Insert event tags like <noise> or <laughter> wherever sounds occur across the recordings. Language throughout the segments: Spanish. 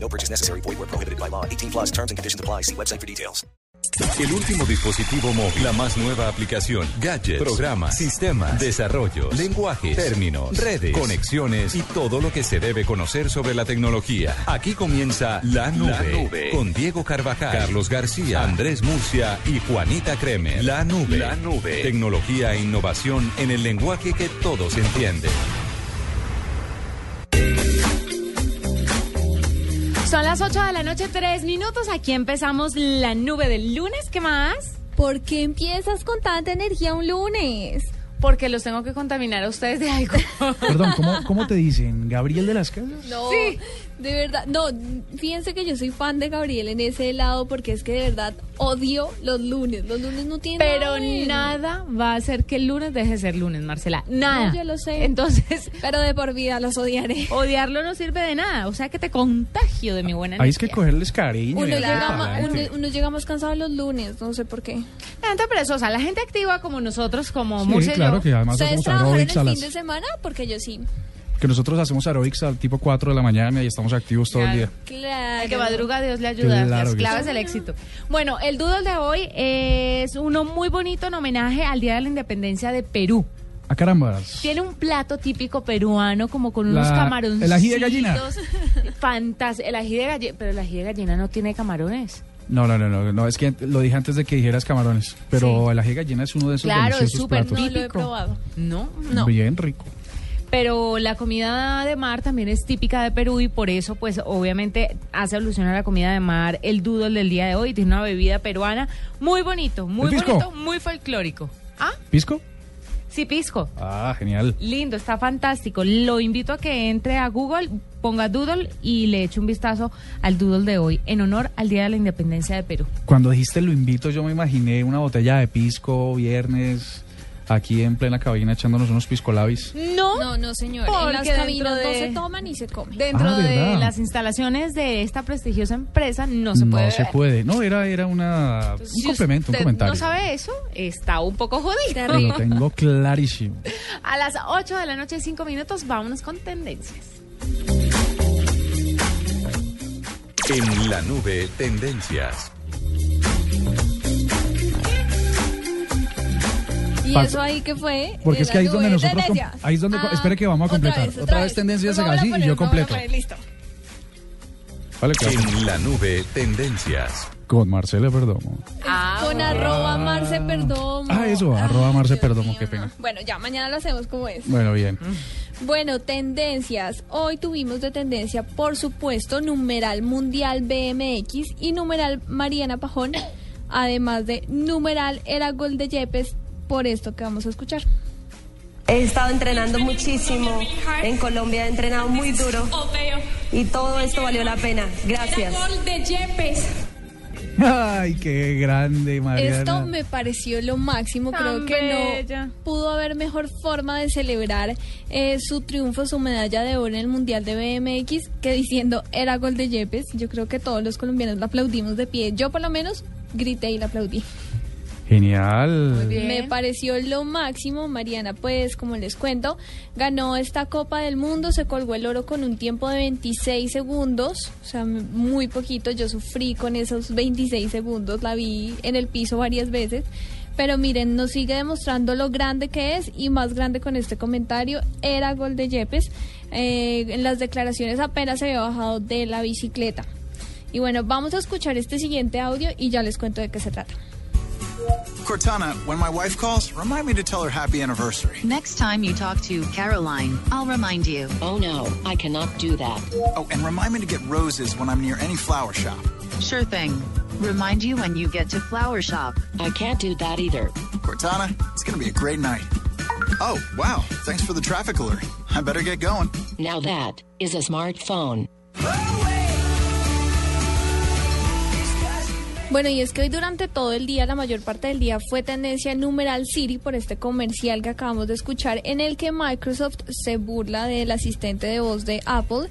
No purchase necessary. Void where prohibited by law. 18 plus terms and conditions apply. See website for details. El último dispositivo móvil, la más nueva aplicación, gadgets, programas, sistemas, desarrollos, lenguajes, términos, redes, conexiones y todo lo que se debe conocer sobre la tecnología. Aquí comienza La Nube, La Nube. con Diego Carvajal, Carlos García, Andrés Murcia y Juanita Kremer. La Nube, La Nube, tecnología e innovación en el lenguaje que todos entienden. Son las 8 de la noche, 3 minutos. Aquí empezamos la nube del lunes. ¿Qué más? ¿Por qué empiezas con tanta energía un lunes? Porque los tengo que contaminar a ustedes de algo. Perdón, ¿cómo, <laughs> cómo te dicen? ¿Gabriel de las Casas? No, de verdad, no, fíjense que yo soy fan de Gabriel en ese lado porque es que de verdad odio los lunes. Los lunes no tienen Pero nada va a hacer que el lunes deje de ser lunes, Marcela. Nada. No, yo lo sé. Entonces, <laughs> Pero de por vida los odiaré. odiarlo no sirve de nada. O sea que te contagio de mi buena Ahí es que energía. cogerles cariño. Uno, y llega, para ma- adelante. uno, uno llega más cansado los lunes, no sé por qué. La gente perezosa, la gente activa como nosotros, como Sí, Murcia claro yo. que además ¿Ustedes trabajaron el las... fin de semana? Porque yo sí. Que nosotros hacemos aerobics al tipo 4 de la mañana y estamos activos todo el día. Claro. El que madruga, Dios le ayuda. Claro las claves sí. del éxito. Bueno, el doodle de hoy es uno muy bonito en homenaje al Día de la Independencia de Perú. ¡A carambas! Tiene un plato típico peruano como con unos camaroncitos. el ají de gallina. Fantástico. El ají de gallina. Pero el ají de gallina no tiene camarones. No, no, no, no, no, es que lo dije antes de que dijeras camarones, pero Sí. el ají de gallina es uno de esos Claro, es deliciosos súper platos. No lo he típico. probado. No. No. Bien rico. Pero la comida de mar también es típica de Perú y por eso, pues, obviamente hace alusión a la comida de mar el doodle del día de hoy. Tiene una bebida peruana muy bonito, muy bonito, muy folclórico. ¿Ah? ¿Pisco? Sí, pisco. Ah, genial. Lindo, está fantástico. Lo invito a que entre a Google, ponga Doodle y le eche un vistazo al Doodle de hoy en honor al Día de la Independencia de Perú. Cuando dijiste lo invito, yo me imaginé una botella de pisco, viernes, aquí en plena cabina echándonos unos pisco labis. No, No, no, señor. Porque en las dentro cabinas no de- se toman y se comen. dentro Ah, de las instalaciones de esta prestigiosa empresa no se puede. no se puede. No, era, era una, un Si complemento, un comentario. no sabe eso, está un poco jodido. Lo tengo clarísimo. A las 8 de la noche, 5 minutos, vámonos con tendencias. En la nube, tendencias. ¿Y eso ahí qué fue? Porque es Era que ahí es donde nosotros... Ahí es donde... Ah, espere que vamos a completar. Otra, vez, tendencias así y yo completo. poner, listo. Vale, claro. En la nube, tendencias. Con Marcela Perdomo. Con arroba Marce Perdomo. Ah, eso, arroba Marce Dios Perdomo, mío, qué no. pena. Bueno, ya mañana lo hacemos como es. Bueno, bien. Bueno, tendencias. Hoy tuvimos de tendencia, por supuesto, numeral mundial BMX y numeral Mariana Pajón, además de numeral era gol de Yepes, por esto que vamos a escuchar. He estado entrenando muchísimo. En Colombia he entrenado muy duro. Y todo esto valió la pena. Gracias. Ay, qué grande, Mariana. Esto me pareció lo máximo. Tan Creo que bella. no pudo haber mejor forma de celebrar eh, su triunfo, su medalla de oro en el Mundial de BMX que diciendo era gol de Yepes. Yo creo que todos los colombianos la aplaudimos de pie. Yo por lo menos grité y la aplaudí. Genial. bien. Me pareció lo máximo. Mariana, pues, como les cuento, ganó esta Copa del Mundo, se colgó el oro con un tiempo de 26 segundos, o sea, muy poquito. Yo sufrí con esos 26 segundos, la vi en el piso varias veces. Pero miren, nos sigue demostrando lo grande que es y más grande con este comentario. Era gol de Yepes. Eh, en las declaraciones apenas se había bajado de la bicicleta. Y bueno, vamos a escuchar este siguiente audio y ya les cuento de qué se trata. Cortana, when my wife calls, remind me to tell her happy anniversary. Next time you talk to Caroline, I'll remind you. Oh no, I cannot do that. Oh, and remind me to get roses when I'm near any flower shop. Sure thing. Remind you when you get to Flower Shop. I can't do that either. Cortana, it's going to be a great night. Oh, wow. Thanks for the traffic alert. I better get going. Now that is a smartphone. Bueno, y es que hoy durante todo el día, la mayor parte del día, fue tendencia en numeral Siri por este comercial que acabamos de escuchar, en el que Microsoft se burla del asistente de voz de Apple.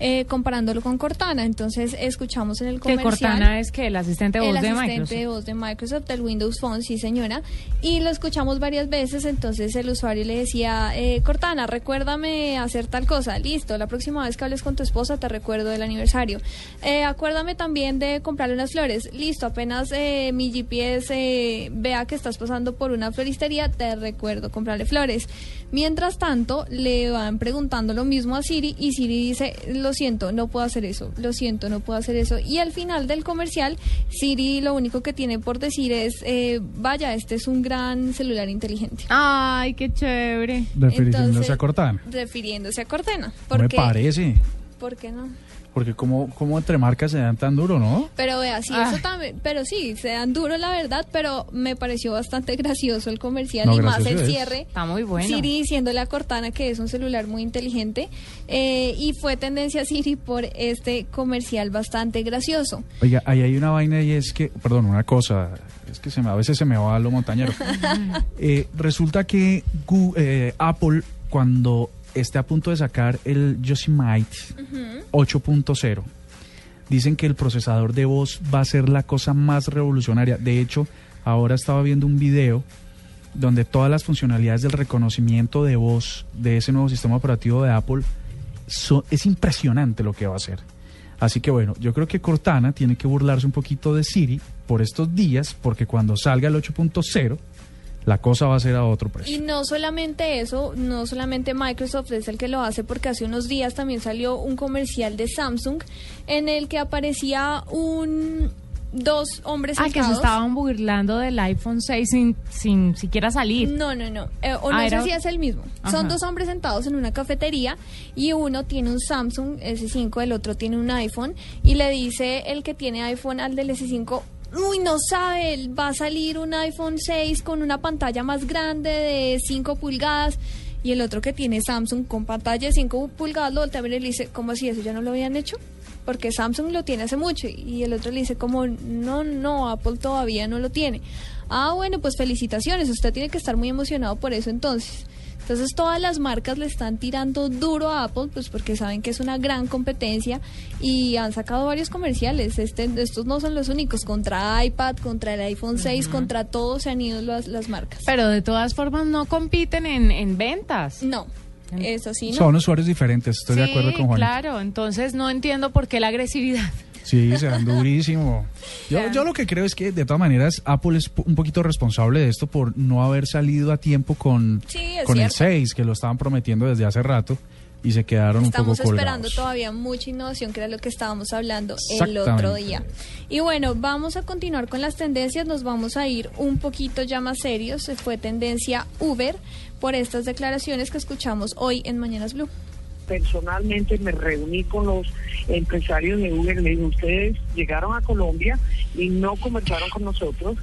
Eh, comparándolo con Cortana. Entonces escuchamos en el Que comercial. Cortana es que el asistente de voz el de asistente Microsoft. de voz de Microsoft del Windows Phone, sí señora, y lo escuchamos varias veces, entonces el usuario le decía, eh, Cortana, recuérdame hacer tal cosa, listo, la próxima vez que hables con tu esposa te recuerdo del aniversario, Eh, acuérdame también de comprarle unas flores, listo, apenas eh, mi GPS eh, vea que estás pasando por una floristería, te recuerdo comprarle flores. Mientras tanto, le van preguntando lo mismo a Siri y Siri dice, lo siento, no puedo hacer eso, lo siento, no puedo hacer eso. Y al final del comercial, Siri lo único que tiene por decir es, eh, vaya, este es un gran celular inteligente. Ay, qué chévere. Refiriéndose Entonces, a Cortana. Refiriéndose a Cortana. No me parece. ¿Por qué no? Porque como, como entre marcas se dan tan duro, ¿no? Pero vea, sí, Ah. eso también, pero sí, se dan duro la verdad, pero me pareció bastante <laughs> gracioso el comercial No, y más el es. cierre. Está muy bueno. Siri diciéndole a Cortana que es un celular muy inteligente eh, y fue tendencia Siri por este comercial bastante gracioso. Oiga, ahí hay una vaina y es que, perdón, una cosa, es que se me, a veces se me va lo montañero. <laughs> Eh, resulta que eh, Apple, cuando esté a punto de sacar el Yosemite 8.0, dicen que el procesador de voz va a ser la cosa más revolucionaria. De hecho, ahora estaba viendo un video donde todas las funcionalidades del reconocimiento de voz de ese nuevo sistema operativo de Apple so- es impresionante lo que va a hacer. Así que bueno, yo creo que Cortana tiene que burlarse un poquito de Siri por estos días, porque cuando salga el 8.0, la cosa va a ser a otro precio. Y no solamente eso, no solamente Microsoft es el que lo hace, porque hace unos días también salió un comercial de Samsung en el que aparecía un dos hombres Ah, que se sentados. estaban burlando del iPhone 6 sin, sin siquiera salir. No, no, no. Eh, o no Ah, sé era- si es el mismo. Ajá. Son dos hombres sentados en una cafetería y uno tiene un Samsung S5, el otro tiene un iPhone y le dice el que tiene iPhone al del S5, uy, no sabe, va a salir un iPhone 6 con una pantalla más grande de 5 pulgadas. Y el otro que tiene Samsung con pantalla de 5 pulgadas lo voltea y le dice, ¿cómo así eso ya no lo habían hecho? Porque Samsung lo tiene hace mucho y el otro le dice como, no, no, Apple todavía no lo tiene. Ah, bueno, pues felicitaciones, usted tiene que estar muy emocionado por eso entonces. Entonces todas las marcas le están tirando duro a Apple, pues porque saben que es una gran competencia y han sacado varios comerciales. Este, estos no son los únicos, contra iPad, contra el iPhone 6, contra todo se han ido las, las marcas. Pero de todas formas no compiten en, en ventas. No, eso sí, no. Son usuarios diferentes, estoy de acuerdo Sí, con Juan. claro. Entonces no entiendo por qué la agresividad. Sí, se dan durísimo. Yo, yo lo que creo es que, de todas maneras, Apple es un poquito responsable de esto por no haber salido a tiempo con, Sí, con el cierto. 6, que lo estaban prometiendo desde hace rato y se quedaron un Estamos poco esperando colgados. todavía mucha innovación, que era lo que estábamos hablando el otro día. Y bueno, vamos a continuar con las tendencias, nos vamos a ir un poquito ya más serios. Se Fue tendencia Uber por estas declaraciones que escuchamos hoy en Mañanas Blue. Personalmente me reuní con los empresarios de Uber, le dije, ustedes llegaron a Colombia y no conversaron con nosotros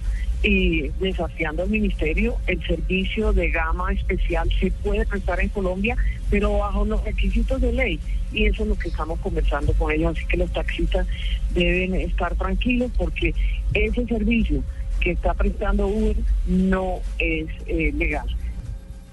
y desafiando al ministerio, el servicio de gama especial se puede prestar en Colombia, pero bajo los requisitos de ley. Y eso es lo que estamos conversando con ellos, así que los taxistas deben estar tranquilos porque ese servicio que está prestando Uber no es eh, legal.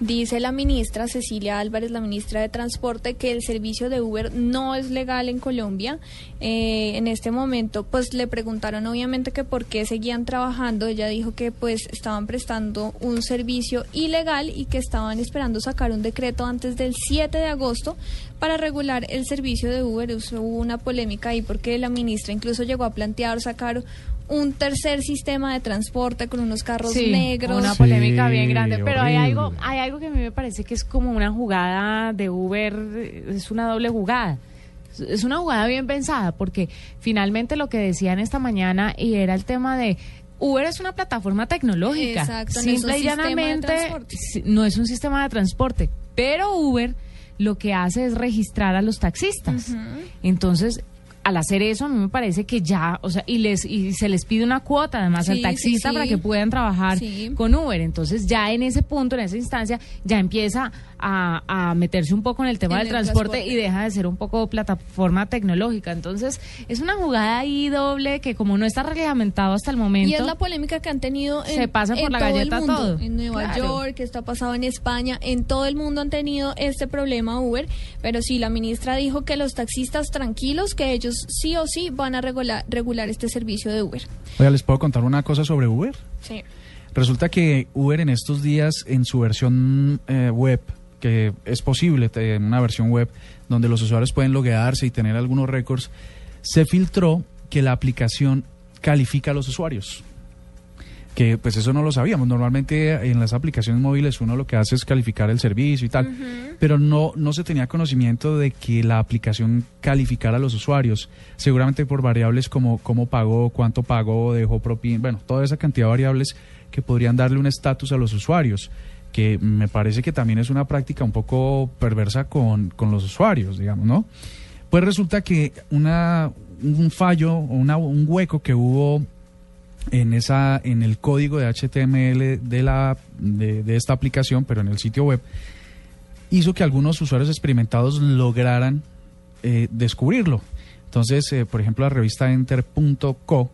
Dice la ministra Cecilia Álvarez, la ministra de Transporte, que el servicio de Uber no es legal en Colombia. Eh, en este momento, pues le preguntaron obviamente que por qué seguían trabajando. Ella dijo que pues estaban prestando un servicio ilegal y que estaban esperando sacar un decreto antes del 7 de agosto para regular el servicio de Uber. Hubo una polémica ahí porque la ministra incluso llegó a plantear sacar un tercer sistema de transporte con unos carros Sí, negros. Una polémica Sí, bien grande. Pero hay algo, hay algo que a mí me parece que es como una jugada de Uber, es una doble jugada. Es- una jugada bien pensada porque finalmente lo que decían esta mañana y era el tema de Uber es una plataforma tecnológica. Exacto, no es un Simple y sistema de llanamente no es un sistema de transporte, pero Uber lo que hace es registrar a los taxistas. Entonces, al hacer eso, a mí me parece que ya, o sea, y les y se les pide una cuota además al taxista sí, sí. para que puedan trabajar con Uber. Entonces, ya en ese punto, en esa instancia, ya empieza a, a meterse un poco en el tema En del el transporte, transporte. y deja de ser un poco plataforma tecnológica. Entonces, es una jugada ahí doble que como no está reglamentado hasta el momento. Y es la polémica que han tenido en, Se pasan por en la todo galleta el mundo. todo. En Nueva Claro. York, esto ha pasado en España, en todo el mundo han tenido este problema Uber, pero sí, la ministra dijo que los taxistas tranquilos, que ellos sí o sí van a regular, regular este servicio de Uber. Oiga, ¿les puedo contar una cosa sobre Uber? Sí. Resulta que Uber en estos días, en su versión eh, web, que es posible, en una versión web, donde los usuarios pueden loguearse y tener algunos récords, se filtró que la aplicación califica a los usuarios. Que pues eso no lo sabíamos. Normalmente en las aplicaciones móviles uno lo que hace es calificar el servicio y tal. Pero no, no se tenía conocimiento de que la aplicación calificara a los usuarios. Seguramente por variables como cómo pagó, cuánto pagó, dejó propina, bueno, toda esa cantidad de variables que podrían darle un estatus a los usuarios. Que me parece que también es una práctica un poco perversa con, con los usuarios, digamos, ¿no? Pues resulta que una, un fallo un hueco que hubo en esa en el código de HTML de la de, esta aplicación, pero en el sitio web, hizo que algunos usuarios experimentados lograran eh, descubrirlo. Entonces, eh, por ejemplo, la revista Enter.co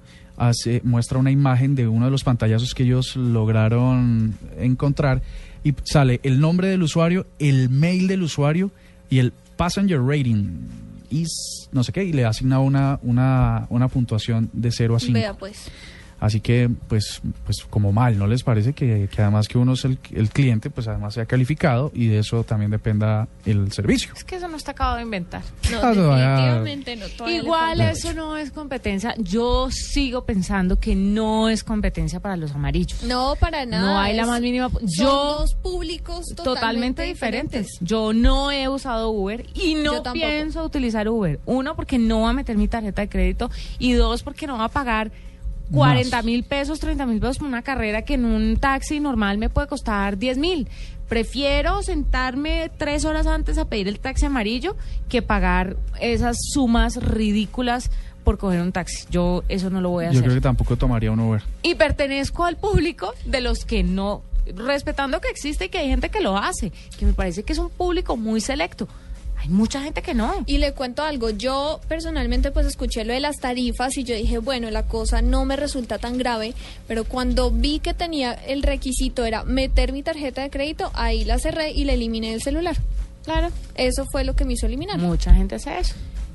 muestra una imagen de uno de los pantallazos que ellos lograron encontrar y sale el nombre del usuario, el mail del usuario y el passenger rating is no sé qué y le asigna una, una, una puntuación de 0 a 5. Vea pues. Así que, pues, pues como mal, ¿no les parece que, que además que uno es el, el cliente, pues además sea calificado y de eso también dependa el servicio? Es que eso no está acabado de inventar. No, Ah, todavía- definitivamente no. Igual eso no es competencia. Yo sigo pensando que no es competencia para los amarillos. No, para nada. No hay la más mínima. son Yo dos públicos totalmente, totalmente diferentes. Yo no he usado Uber y no pienso utilizar Uber. Uno, porque no va a meter mi tarjeta de crédito y dos, porque no va a pagar 40 mil pesos, 30 mil pesos por una carrera que en un taxi normal me puede costar 10 mil. Prefiero sentarme tres horas antes a pedir el taxi amarillo que pagar esas sumas ridículas por coger un taxi. Yo eso no lo voy a Yo hacer creo que tampoco tomaría un Uber. y pertenezco al público de los que no, respetando que existe y que hay gente que lo hace, que me parece que es un público muy selecto. Hay mucha gente que no. Y le cuento algo, yo personalmente pues escuché lo de las tarifas y yo dije, bueno, la cosa no me resulta tan grave, pero cuando vi que tenía el requisito era meter mi tarjeta de crédito, ahí la cerré y la eliminé del celular. Claro. Eso fue lo que me hizo eliminar. Mucha gente hace eso.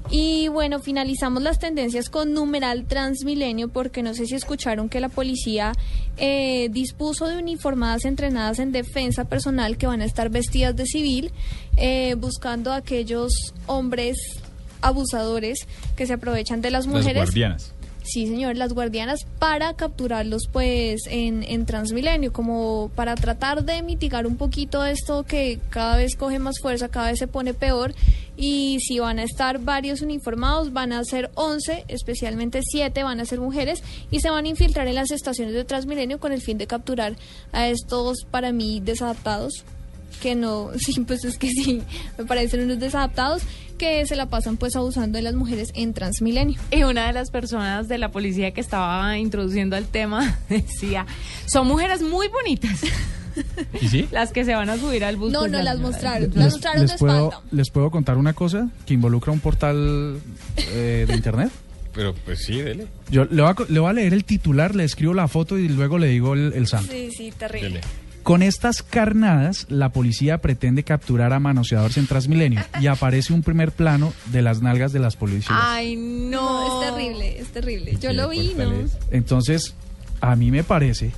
Y bueno, finalizamos las tendencias con numeral Transmilenio, porque no sé si escucharon que la policía eh, dispuso de uniformadas entrenadas en defensa personal que van a estar vestidas de civil, eh, buscando a aquellos hombres abusadores que se aprovechan de las mujeres. Las guardianas. Sí, señor, las guardianas para capturarlos pues en, en Transmilenio, como para tratar de mitigar un poquito esto que cada vez coge más fuerza, cada vez se pone peor. Y si van a estar varios uniformados, van a ser 11, especialmente 7 van a ser mujeres y se van a infiltrar en las estaciones de Transmilenio con el fin de capturar a estos para mí desadaptados que no, <laughs> sí, pues es que sí, me parecen unos desadaptados que se la pasan pues abusando de las mujeres en Transmilenio. Y una de las personas de la policía que estaba introduciendo al tema <laughs> decía, son mujeres muy bonitas <laughs> ¿Y sí? las que se van a subir al bus. No, Pues no la- las mostraron, Les, las mostraron de les puedo, les puedo contar una cosa que involucra un portal eh, de internet. Pero pues sí, dele. Yo le voy, a, le voy a leer el titular, le escribo la foto y luego le digo el, el santo. Sí, sí, terrible. Con estas carnadas, la policía pretende capturar a manoseadores en Transmilenio y aparece un primer plano de las nalgas de las policías. Ay, no. No, es terrible, es terrible. Yo Sí, lo vi, ¿no? Entonces, a mí me parece,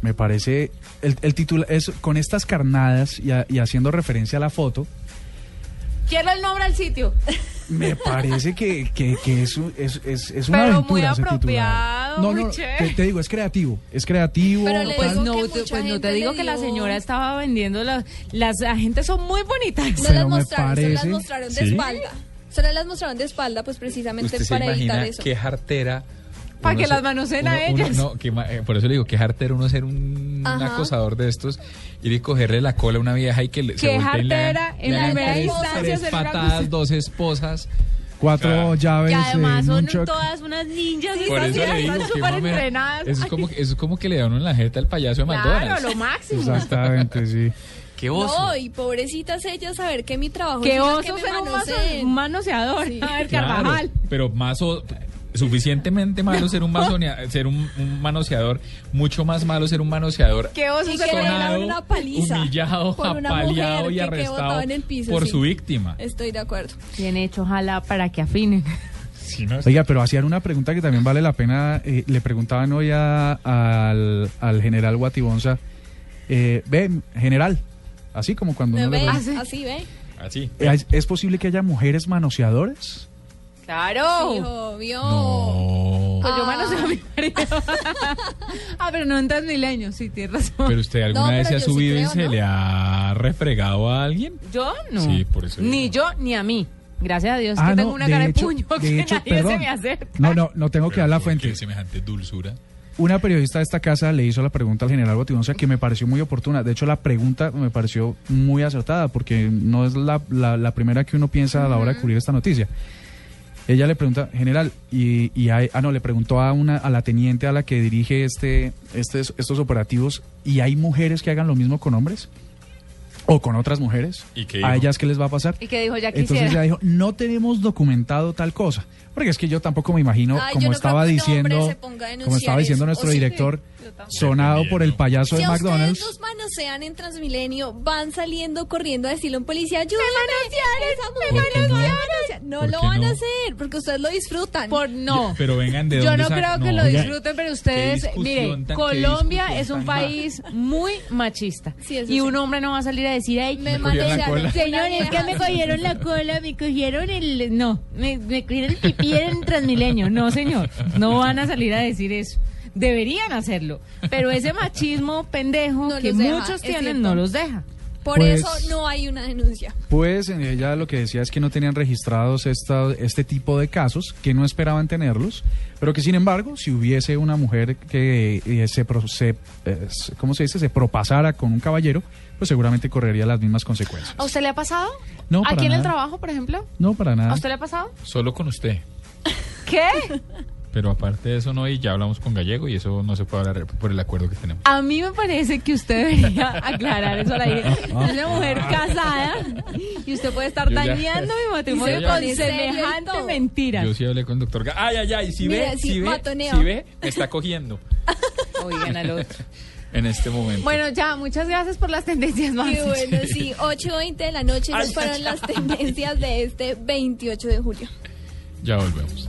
me parece, el, el título es con estas carnadas y, a- y haciendo referencia a la foto, Quiero el nombre al sitio. me <laughs> parece que, que, que es, un- es, es, es una Pero aventura muy apropiado, No, muy no, te, te digo, es creativo, es creativo. Pero le Pues digo no, que te, mucha pues no te digo que la señora estaba vendiendo las las agentes son muy bonitas. No Pero las me mostraron, solo las parece- mostraron de ¿Sí? espalda. Solo las mostraron de espalda, pues precisamente ¿Usted se para evitar imagina eso. qué jartera... Para que se- las manoseen a uno- uno- ellas. no, que eh, por eso le digo, qué jartera uno ser un, acosador de estos, ir y cogerle la cola a una vieja y que le, se Qué voltee y le hagan- jartera, en hagan primera instancia tres una patadas, dos esposas. Cuatro llaves Y además en son un choc. todas unas ninjas. Por esas eso le digo que entrenadas. Eso es, como, que- eso es como que le da uno en la jeta al payaso de Claro, McDonald's. lo máximo. Exactamente, sí. Qué No, y pobrecitas ellas saber que mi trabajo Qué es ir a oso que me ser un, manoseador. Sí. A ver, Claro, Carvajal. pero más o- suficientemente malo ser un masonea- ser un, un manoseador, mucho más malo ser un manoseador que le sonado, una paliza humillado, apaleado y arrestado en el piso, por sí. su víctima. Estoy de acuerdo. Bien hecho, ojalá, para que afinen. Sí, ¿no? Oiga, pero hacían una pregunta que también vale la pena. eh, le preguntaban hoy a- al, al general Guatibonza, eh, ve, general, así como cuando uno le ¿Ve? pregunta, Así ve. Así. ¿es, es posible que haya mujeres manoseadores? Claro. Sí, obvio. No. Pues yo Ah. a mi marido. ah, pero no en Transmilenio, sí, tienes razón. Pero usted alguna No, vez se pero ha yo sí subido y se ¿no? le ha refregado a alguien. ¿Yo? No. Sí, por eso Ni yo ni a mí. Gracias a Dios Ah, que no, tengo una de cara hecho- de puño de que hecho, nadie se perdón. me acerca. No, no, no tengo que dar la ¿Por qué fuente. semejante dulzura. Una periodista de esta casa le hizo la pregunta al general Guatibonza que me pareció muy oportuna. De hecho, la pregunta me pareció muy acertada porque no es la, la- la primera que uno piensa a la hora de cubrir esta noticia. Ella le pregunta, general, y, y hay- ah, no, le preguntó a, una, a la teniente a la que dirige este, este, estos operativos, ¿y hay mujeres que hagan lo mismo con hombres? ¿O con otras mujeres? ¿Y qué ¿A ellas qué les va a pasar? Y que dijo, ya Entonces quisiera. ella dijo, no tenemos documentado tal cosa. Porque es que yo tampoco me imagino, Ay, yo como no estaba diciendo, como estaba diciendo eso. nuestro ¿O sí? director, Yo sonado por el payaso Si de McDonald's. los manosean en Transmilenio, van saliendo corriendo a decirle a un policía, ayúdame, ¿Por qué me no? manosearon". No ¿Por lo van a no? hacer, porque ustedes lo disfrutan. Por no. Pero vengan de Yo dónde no sacan- creo que no, lo oiga, disfruten, pero ustedes, discusión mire, tan- qué Colombia es un país muy machista. Sí, y sí. un hombre no va a salir a decir, ay, me manosearon. Señor, es que me cogieron la cola, me cogieron el... No, me, me cogieron el pipí en Transmilenio. No, señor, no van a salir a decir eso. Deberían hacerlo. Pero ese machismo pendejo No que deja, muchos tienen no los deja. Por Pues- eso no hay una denuncia. Pues ella lo que decía es que no tenían registrados esta, este tipo de casos, que no esperaban tenerlos, pero que sin embargo, si hubiese una mujer que eh, se, pro- se, eh, ¿cómo se dice? se propasara con un caballero, pues seguramente correría las mismas consecuencias. ¿A usted le ha pasado? No, para ¿Aquí en el trabajo, por ejemplo? No, para ¿A nada. usted le ha pasado? Solo con usted. ¿Qué? Pero aparte de eso no, y ya hablamos con Gallego y eso no se puede hablar por el acuerdo que tenemos. A mí me parece que usted debería aclarar eso al aire. Es una mujer casada y usted puede estar dañando mi <laughs> matrimonio con semejante mentira. Yo sí hablé con el doctor. Ay, ay, ay, si Mira, ve, si ve, si ve, me está cogiendo <laughs> Oigan al otro. <laughs> en este momento. Bueno, ya, muchas gracias por las tendencias más. Y bueno, sí, 8.20 de la noche esas fueron las tendencias de este 28 de julio. Ya volvemos.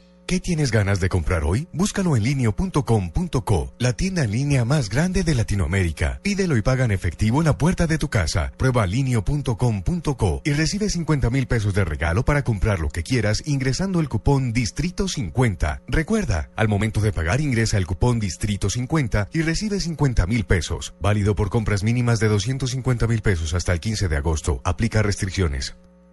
¿Qué tienes ganas de comprar hoy? Búscalo en linio.com.co, la tienda en línea más grande de Latinoamérica. Pídelo y paga en efectivo en la puerta de tu casa. Prueba linio.com.co y recibe 50 mil pesos de regalo para comprar lo que quieras ingresando el cupón Distrito 50. Recuerda, al momento de pagar ingresa el cupón Distrito 50 y recibe 50 mil pesos. Válido por compras mínimas de 250 mil pesos hasta el 15 de agosto. Aplica restricciones.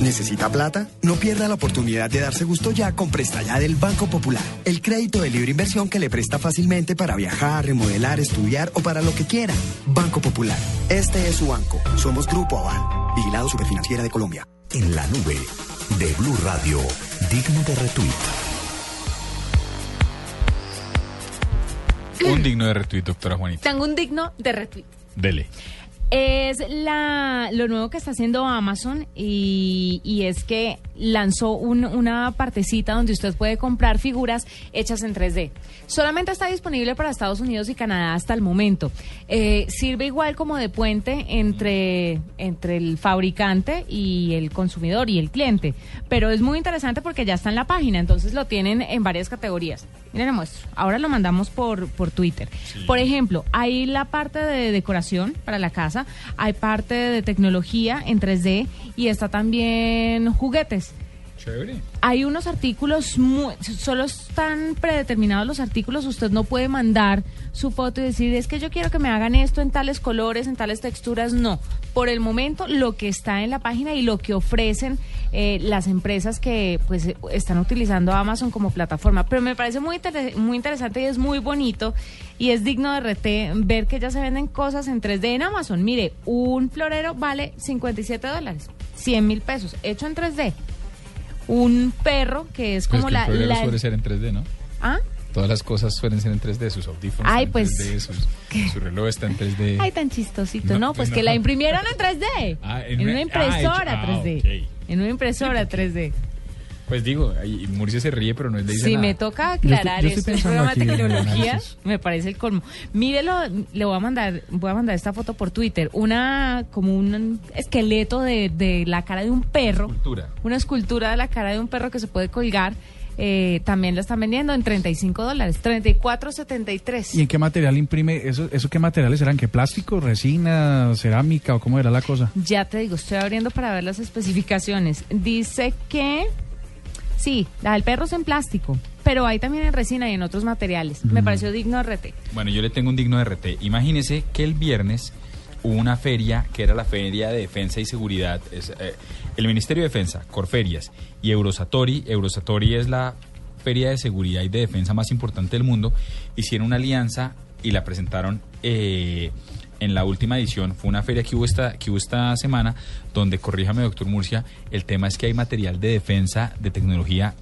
¿Necesita plata? No pierda la oportunidad de darse gusto ya con Presta Ya del Banco Popular. El crédito de libre inversión que le presta fácilmente para viajar, remodelar, estudiar o para lo que quiera. Banco Popular. Este es su banco. Somos Grupo Aval. Vigilado Superfinanciera de Colombia. En la nube de Blue Radio, digno de retweet. Un digno de retweet, doctora Juanita. Tengo un digno de retweet. Dele. Es la, lo nuevo que está haciendo Amazon y, y es que lanzó un- una partecita donde usted puede comprar figuras hechas en 3D. Solamente está disponible para Estados Unidos y Canadá hasta el momento. Eh, sirve igual como de puente entre, entre el fabricante y el consumidor y el cliente. Pero es muy interesante porque ya está en la página, entonces lo tienen en varias categorías. Miren, le muestro. Ahora lo mandamos por, por Twitter. Por ejemplo, hay la parte de decoración para la casa, hay parte de tecnología en 3D y está también juguetes. Chévere. Hay unos artículos, muy, solo están predeterminados los artículos, usted no puede mandar su foto y decir, es que yo quiero que me hagan esto en tales colores, en tales texturas, no. Por el momento, lo que está en la página y lo que ofrecen eh, las empresas que pues eh, están utilizando Amazon como plataforma. Pero me parece muy, inter- muy interesante y es muy bonito y es digno de RT ver que ya se venden cosas en 3D en Amazon. Mire, un florero vale 57 dólares, 100 mil pesos, hecho en 3D un perro que es Pues como que el la, la- suele ser en 3D, ¿no? ¿Ah? Todas las cosas suelen ser en 3D, sus audífonos Ay, están pues, en 3D, sus- <laughs> su reloj está en 3D. Ay, tan chistosito, No, no, pues no. que la imprimieron en 3D. Ah, en, en una una- impresora ah, 3D. ok. En una impresora 3D. Pues digo, Murcia se ríe, pero no le dice Si nada. me toca aclarar Yo estoy- yo estoy esto, el pensando programa de tecnología me parece el colmo. Mírelo, le voy a mandar, voy a mandar esta foto por Twitter, una como un esqueleto de, de la cara de un perro, Cultura. una escultura de la cara de un perro que se puede colgar. eh, también lo están vendiendo en 35 dólares, 34.73. ¿Y en qué material imprime? ¿Eso, eso qué materiales eran? ¿Qué plástico, resina, cerámica o cómo era la cosa? Ya te digo, estoy abriendo para ver las especificaciones. Dice que sí, la del perro es en plástico, pero hay también en resina y en otros materiales. Me pareció digno de RT. Bueno, yo le tengo un digno de RT. Imagínese que el viernes hubo una feria que era la Feria de Defensa y Seguridad. Es, eh, el Ministerio de Defensa, Corferias y Eurosatori. Eurosatori es la feria de seguridad y de defensa más importante del mundo. Hicieron una alianza y la presentaron eh, en la última edición. Fue una feria que hubo, esta, que hubo esta semana donde, corríjame, doctor Murcia, el tema es que hay material de defensa de tecnología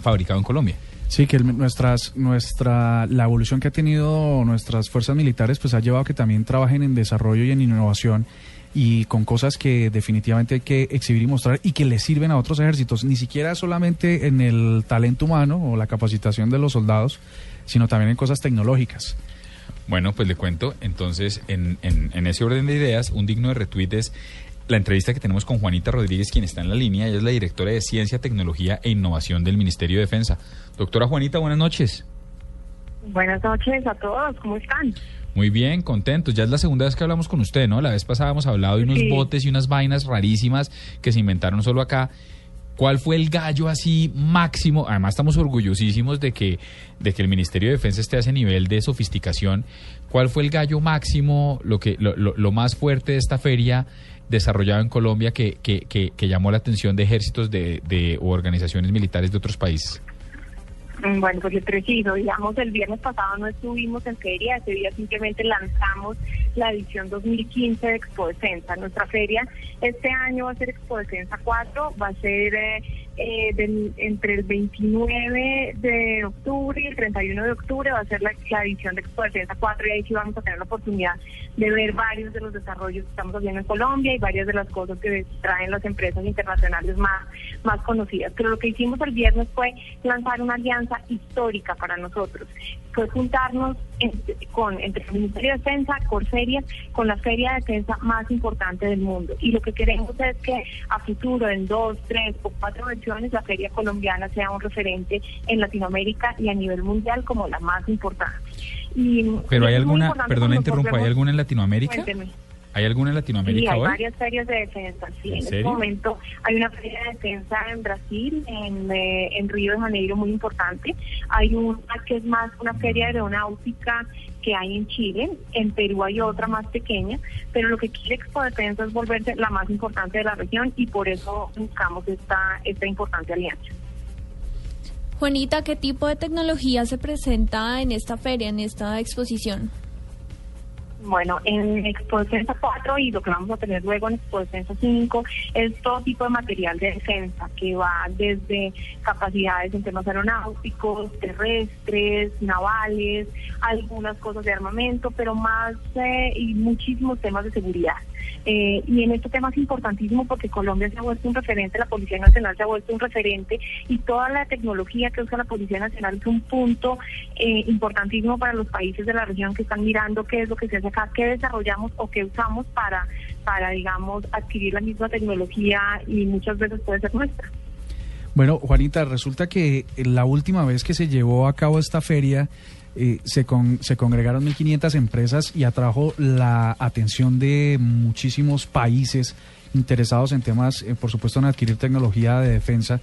fabricado en Colombia. Sí, que el- nuestras, nuestra, la evolución que ha tenido nuestras fuerzas militares, pues ha llevado a que también trabajen en desarrollo y en innovación y con cosas que definitivamente hay que exhibir y mostrar y que le sirven a otros ejércitos, ni siquiera solamente en el talento humano o la capacitación de los soldados, sino también en cosas tecnológicas. Bueno, pues le cuento. Entonces, en, en- en ese orden de ideas, un digno de retweet es la entrevista que tenemos con Juanita Rodríguez, quien está en la línea. Ella es la directora de Ciencia, Tecnología e Innovación del Ministerio de Defensa. Doctora Juanita, buenas noches. Buenas noches a todos, ¿cómo están? Muy bien, contentos. Ya es la segunda vez que hablamos con usted, ¿no? La vez pasada hemos hablado de unos Sí. botes y unas vainas rarísimas que se inventaron solo acá. ¿Cuál fue el gallo así máximo? Además estamos orgullosísimos de que, de que el Ministerio de Defensa esté a ese nivel de sofisticación. ¿Cuál fue el gallo máximo, lo, que, lo, lo- lo más fuerte de esta feria desarrollada en Colombia que, que, que- que llamó la atención de ejércitos de, de, o organizaciones militares de otros países? Bueno, pues es preciso. Digamos, el viernes pasado no estuvimos en feria, ese día simplemente lanzamos la edición 2015 de Expo Defensa. Nuestra feria este año va a ser Expo Defensa 4, va a ser eh, eh, del- entre el 29 de octubre y el 31 de octubre va a ser la, la edición de Expo Defensa 4 y ahí sí vamos a tener la oportunidad de ver varios de los desarrollos que estamos haciendo en Colombia y varias de las cosas que traen las empresas internacionales más, más conocidas. Pero lo que hicimos el viernes fue lanzar una alianza histórica para nosotros. Fue juntarnos en- con, entre el Ministerio de Defensa, Corferias, con la feria de defensa más importante del mundo. Y lo que queremos es que a futuro, en dos, tres o cuatro versiones, la feria colombiana sea un referente en Latinoamérica y a nivel mundial como la más importante. Y, Pero hay alguna, perdona, cuando interrumpo, ¿hay alguna en Latinoamérica? Cuénteme. ¿Hay alguna en Sí, Latinoamérica hay hoy? varias ferias de defensa. Sí, ¿En en, este momento hay una feria de defensa en Brasil, en, eh, en Río de Janeiro, muy importante. Hay una que es más una feria aeronáutica que hay en Chile. En Perú hay otra más pequeña. Pero lo que quiere Expo Defensa es volverse la más importante de la región y por eso buscamos esta, esta importante alianza. Juanita, ¿qué tipo de tecnología se presenta en esta feria, en esta exposición? Bueno, en Expo Defensa 4 y lo que vamos a tener luego en Expo Defensa 5 es todo tipo de material de defensa que va desde capacidades en temas aeronáuticos, terrestres, navales, algunas cosas de armamento, pero más eh, y muchísimos temas de seguridad. Eh, y en este tema es importantísimo porque Colombia se ha vuelto un referente, la Policía Nacional se ha vuelto un referente y toda la tecnología que usa la Policía Nacional es un punto eh, importantísimo para los países de la región que están mirando qué es lo que se hace acá, qué desarrollamos o qué usamos para, para digamos, adquirir la misma tecnología y muchas veces puede ser nuestra. Bueno, Juanita, resulta que la última vez que se llevó a cabo esta feria, eh, se, con, se congregaron 1.500 empresas y atrajo la atención de muchísimos países interesados en temas, eh, por supuesto, en adquirir tecnología de defensa.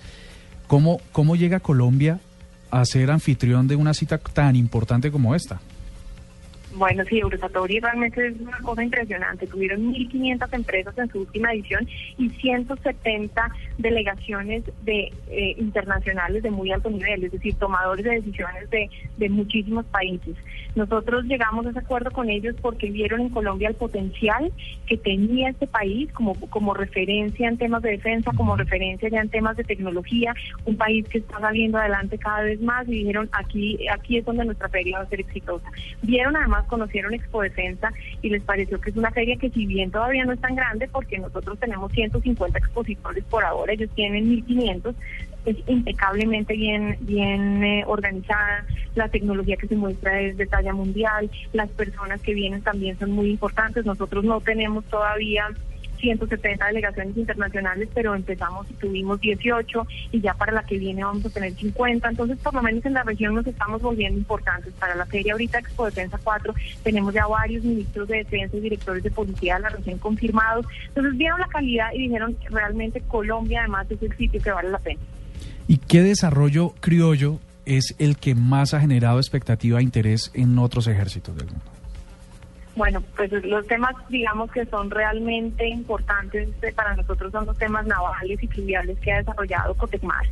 ¿Cómo, ¿Cómo llega Colombia a ser anfitrión de una cita tan importante como esta? Bueno, sí, Eurosatori realmente es una cosa impresionante. Tuvieron 1.500 empresas en su última edición y 170 delegaciones de eh, internacionales de muy alto nivel, es decir, tomadores de decisiones de, de muchísimos países. Nosotros llegamos a ese acuerdo con ellos porque vieron en Colombia el potencial que tenía este país como, como referencia en temas de defensa, como referencia ya en temas de tecnología, un país que está saliendo adelante cada vez más y dijeron aquí, aquí es donde nuestra feria va a ser exitosa. Vieron además conocieron Expo Defensa y les pareció que es una feria que si bien todavía no es tan grande, porque nosotros tenemos 150 expositores por ahora, ellos tienen 1500, es impecablemente bien bien eh, organizada, la tecnología que se muestra es de talla mundial, las personas que vienen también son muy importantes, nosotros no tenemos todavía 170 delegaciones internacionales, pero empezamos y tuvimos 18 y ya para la que viene vamos a tener 50. Entonces, por lo menos en la región nos estamos volviendo importantes. Para la feria ahorita Expo Defensa 4 tenemos ya varios ministros de defensa y directores de policía de la región confirmados. Entonces, vieron la calidad y dijeron realmente Colombia además es el sitio que vale la pena. ¿Y qué desarrollo criollo es el que más ha generado expectativa e interés en otros ejércitos del mundo? Bueno, pues los temas, digamos, que son realmente importantes eh, para nosotros son los temas navales y fluviales que ha desarrollado Cotecmar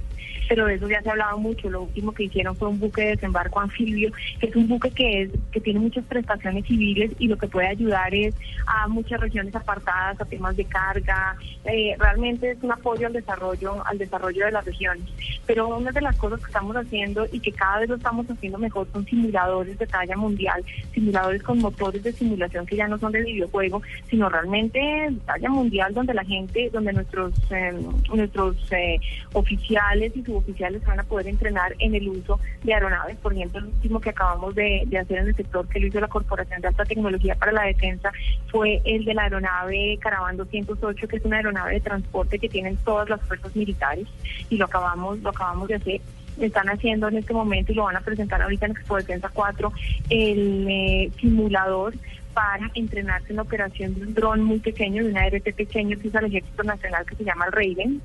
pero de eso ya se ha hablado mucho. Lo último que hicieron fue un buque de desembarco anfibio, que es un buque que es que tiene muchas prestaciones civiles y lo que puede ayudar es a muchas regiones apartadas, a temas de carga. Eh, realmente es un apoyo al desarrollo, al desarrollo de las regiones. Pero una de las cosas que estamos haciendo y que cada vez lo estamos haciendo mejor son simuladores de talla mundial, simuladores con motores de simulación que ya no son de videojuego, sino realmente de talla mundial donde la gente, donde nuestros eh, nuestros eh, oficiales y suboficiales van a poder entrenar en el uso de aeronaves. Por ejemplo, el último que acabamos de, hacer en el sector que lo hizo la Corporación de Alta Tecnología para la Defensa fue el de la aeronave Caravan 208, que es una aeronave de transporte que tienen todas las fuerzas militares y lo acabamos, lo acabamos de hacer están haciendo en este momento y lo van a presentar ahorita en Expo Defensa 4 el eh, simulador para entrenarse en la operación de un dron muy pequeño, de una ART pequeño que usa el Ejército Nacional que se llama el Raven.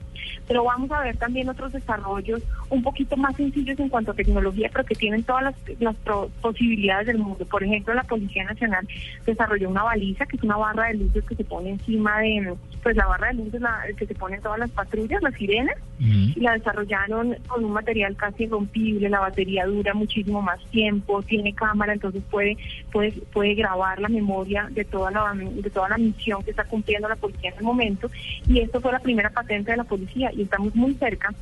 Pero vamos a ver también otros desarrollos un poquito más sencillos en cuanto a tecnología, pero que tienen todas las, las posibilidades del mundo. Por ejemplo, la Policía Nacional desarrolló una baliza, que es una barra de luces que se pone encima de, pues la barra de luces la, que se pone en todas las patrullas, las sirenas, y la desarrollaron con un material casi rompible, la batería dura muchísimo más tiempo, tiene cámara, entonces puede, puede, puede grabar la memoria de toda la, de toda la misión que está cumpliendo la policía en el momento, y esto fue la primera patente de la policía, y estamos muy cerca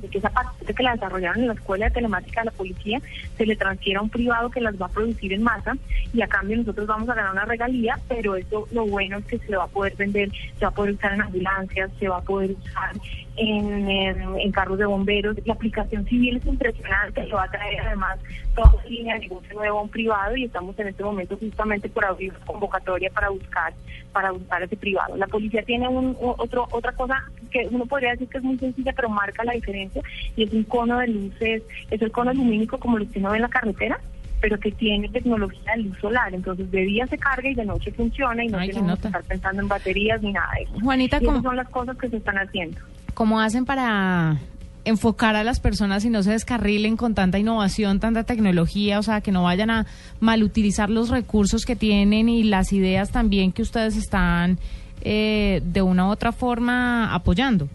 de que esa patente que la desarrollaron en la escuela de telemática de la policía se le transfiera a un privado que las va a producir en masa y a cambio nosotros vamos a ganar una regalía, pero eso lo bueno es que se va a poder vender, se va a poder usar en ambulancias, se va a poder usar en, en, carros de bomberos. La aplicación civil es impresionante, se va a traer además toda línea de negocio nuevo a un privado y estamos en este momento justamente por abrir convocatoria para buscar para buscar ese privado. La policía tiene un, otro otra cosa que uno podría decir que es muy sencilla, pero marca la diferencia y es un cono de luces, es el cono lumínico como lo que uno ve en la carretera pero que tiene tecnología de luz solar. Entonces, de día se carga y de noche funciona y no tenemos que estar pensando en baterías ni nada de eso. Juanita, y esas son las cosas que se están haciendo. ¿Cómo hacen para enfocar a las personas y no se descarrilen con tanta innovación, tanta tecnología, o sea, que no vayan a malutilizar los recursos que tienen y las ideas también que ustedes están eh, de una u otra forma apoyando?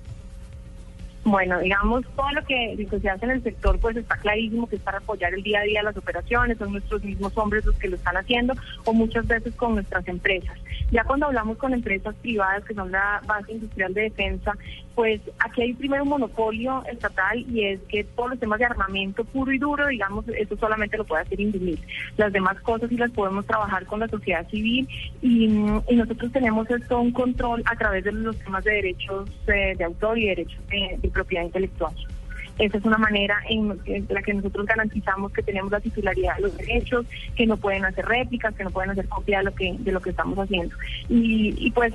Bueno, digamos, todo lo que, se hace en el sector, pues está clarísimo que es para apoyar el día a día las operaciones, son nuestros mismos hombres los que lo están haciendo, o muchas veces con nuestras empresas. Ya cuando hablamos con empresas privadas, que son la base industrial de defensa, pues aquí hay primero un monopolio estatal y es que todos los temas de armamento puro y duro, digamos, eso solamente lo puede hacer Indumil. Las demás cosas sí las podemos trabajar con la sociedad civil y, y nosotros tenemos esto un control a través de los temas de derechos eh, de autor y derechos de, de propiedad intelectual. Esa es una manera en, en la que nosotros garantizamos que tenemos la titularidad de los derechos, que no pueden hacer réplicas, que no pueden hacer copia de lo que de lo que estamos haciendo. Y, y pues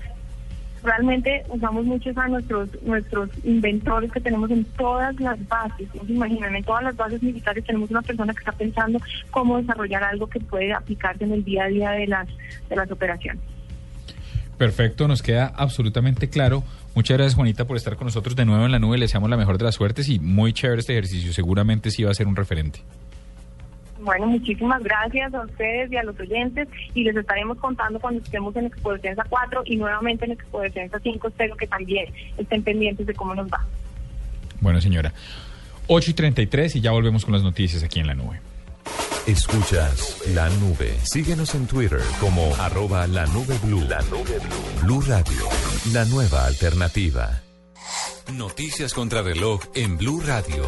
realmente usamos muchos a nuestros nuestros inventores que tenemos en todas las bases. ¿no? En todas las bases militares tenemos una persona que está pensando cómo desarrollar algo que puede aplicarse en el día a día de las de las operaciones. Perfecto, nos queda absolutamente claro. Muchas gracias, Juanita, por estar con nosotros de nuevo en la nube. Le deseamos la mejor de las suertes y muy chévere este ejercicio. Seguramente sí va a ser un referente. Bueno, muchísimas gracias a ustedes y a los oyentes y les estaremos contando cuando estemos en Expo Defensa 4 y nuevamente en Expo Defensa 5. Espero que también estén pendientes de cómo nos va. Bueno, señora. 8 y 33 y ya volvemos con las noticias aquí en la nube. Escuchas la nube. Síguenos en Twitter como arroba la nube blue. La nube blue. Blue Radio, la nueva alternativa. Noticias contra reloj en Blue Radio.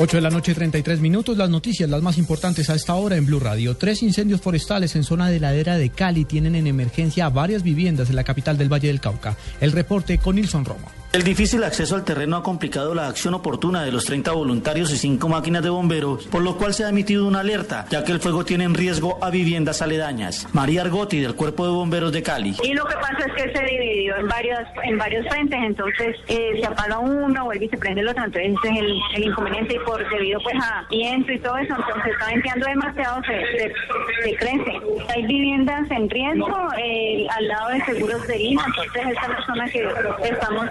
8 de la noche, 33 minutos. Las noticias, las más importantes a esta hora en Blue Radio. Tres incendios forestales en zona de ladera de Cali tienen en emergencia varias viviendas en la capital del Valle del Cauca. El reporte con Nilson Romo. El difícil acceso al terreno ha complicado la acción oportuna de los 30 voluntarios y 5 máquinas de bomberos, por lo cual se ha emitido una alerta, ya que el fuego tiene en riesgo a viviendas aledañas. María Argotti, del Cuerpo de Bomberos de Cali. Y lo que pasa es que se dividió en varios, en varios frentes, entonces eh, se apaga uno, vuelve y se prende el otro, entonces el, inconveniente y por debido pues a viento y todo eso, entonces está venteando demasiado, se, crece. Hay viviendas en riesgo eh, al lado de seguros de Lima, entonces esta es que estamos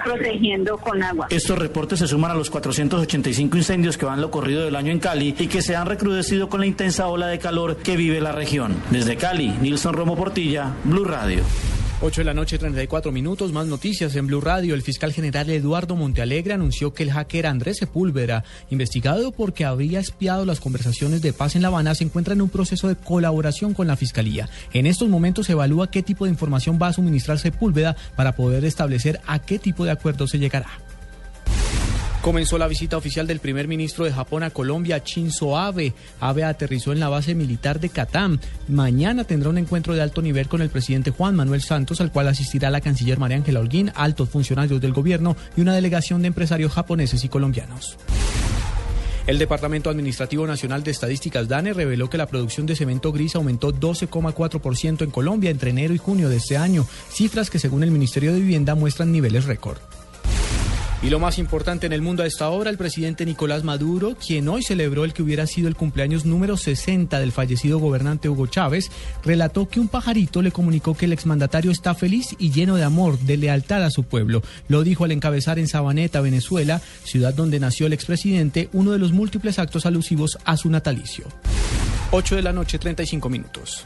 con agua. Estos reportes se suman a los 485 incendios que van lo corrido del año en Cali y que se han recrudecido con la intensa ola de calor que vive la región. Desde Cali, Nilson Romo Portilla, Blue Radio. 8 de la noche, 34 minutos. Más noticias en Blue Radio. El fiscal general Eduardo Montealegre anunció que el hacker Andrés Sepúlveda, investigado porque habría espiado las conversaciones de paz en La Habana, se encuentra en un proceso de colaboración con la fiscalía. En estos momentos se evalúa qué tipo de información va a suministrar Sepúlveda para poder establecer a qué tipo de acuerdo se llegará. Comenzó la visita oficial del primer ministro de Japón a Colombia, Shinzo Abe. Abe aterrizó en la base militar de Katam. Mañana tendrá un encuentro de alto nivel con el presidente Juan Manuel Santos, al cual asistirá la canciller María Ángela Holguín, altos funcionarios del gobierno y una delegación de empresarios japoneses y colombianos. El Departamento Administrativo Nacional de Estadísticas DANE reveló que la producción de cemento gris aumentó 12,4% en Colombia entre enero y junio de este año, cifras que según el Ministerio de Vivienda muestran niveles récord. Y lo más importante en el mundo a esta hora, el presidente Nicolás Maduro, quien hoy celebró el que hubiera sido el cumpleaños número 60 del fallecido gobernante Hugo Chávez, relató que un pajarito le comunicó que el exmandatario está feliz y lleno de amor, de lealtad a su pueblo. Lo dijo al encabezar en Sabaneta, Venezuela, ciudad donde nació el expresidente, uno de los múltiples actos alusivos a su natalicio. 8 de la noche, 35 minutos.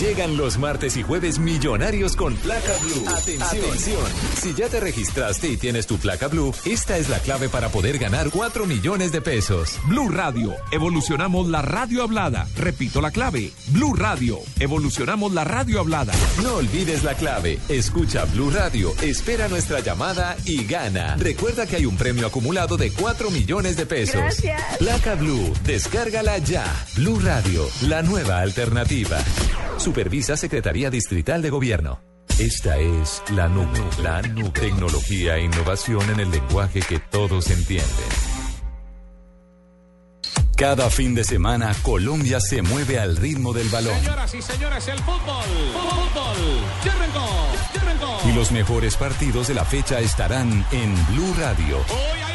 Llegan los martes y jueves millonarios con placa blue. Atención. Si ya te registraste y tienes tu placa blue, esta es la clave para poder ganar 4 millones de pesos. Blue Radio, evolucionamos la radio hablada. Repito la clave. Blue Radio, evolucionamos la radio hablada. No olvides la clave. Escucha Blue Radio, espera nuestra llamada y gana. Recuerda que hay un premio acumulado de 4 millones de pesos. Gracias. Placa Blue, descárgala ya. Blue Radio, la nueva alternativa. Supervisa Secretaría Distrital de Gobierno. Esta es la nube, la nube. Tecnología e innovación en el lenguaje que todos entienden. Cada fin de semana, Colombia se mueve al ritmo del balón. Señoras y señores, el fútbol. Fútbol. Ya arrancó, ya arrancó. Y los mejores partidos de la fecha estarán en Blue Radio. Hoy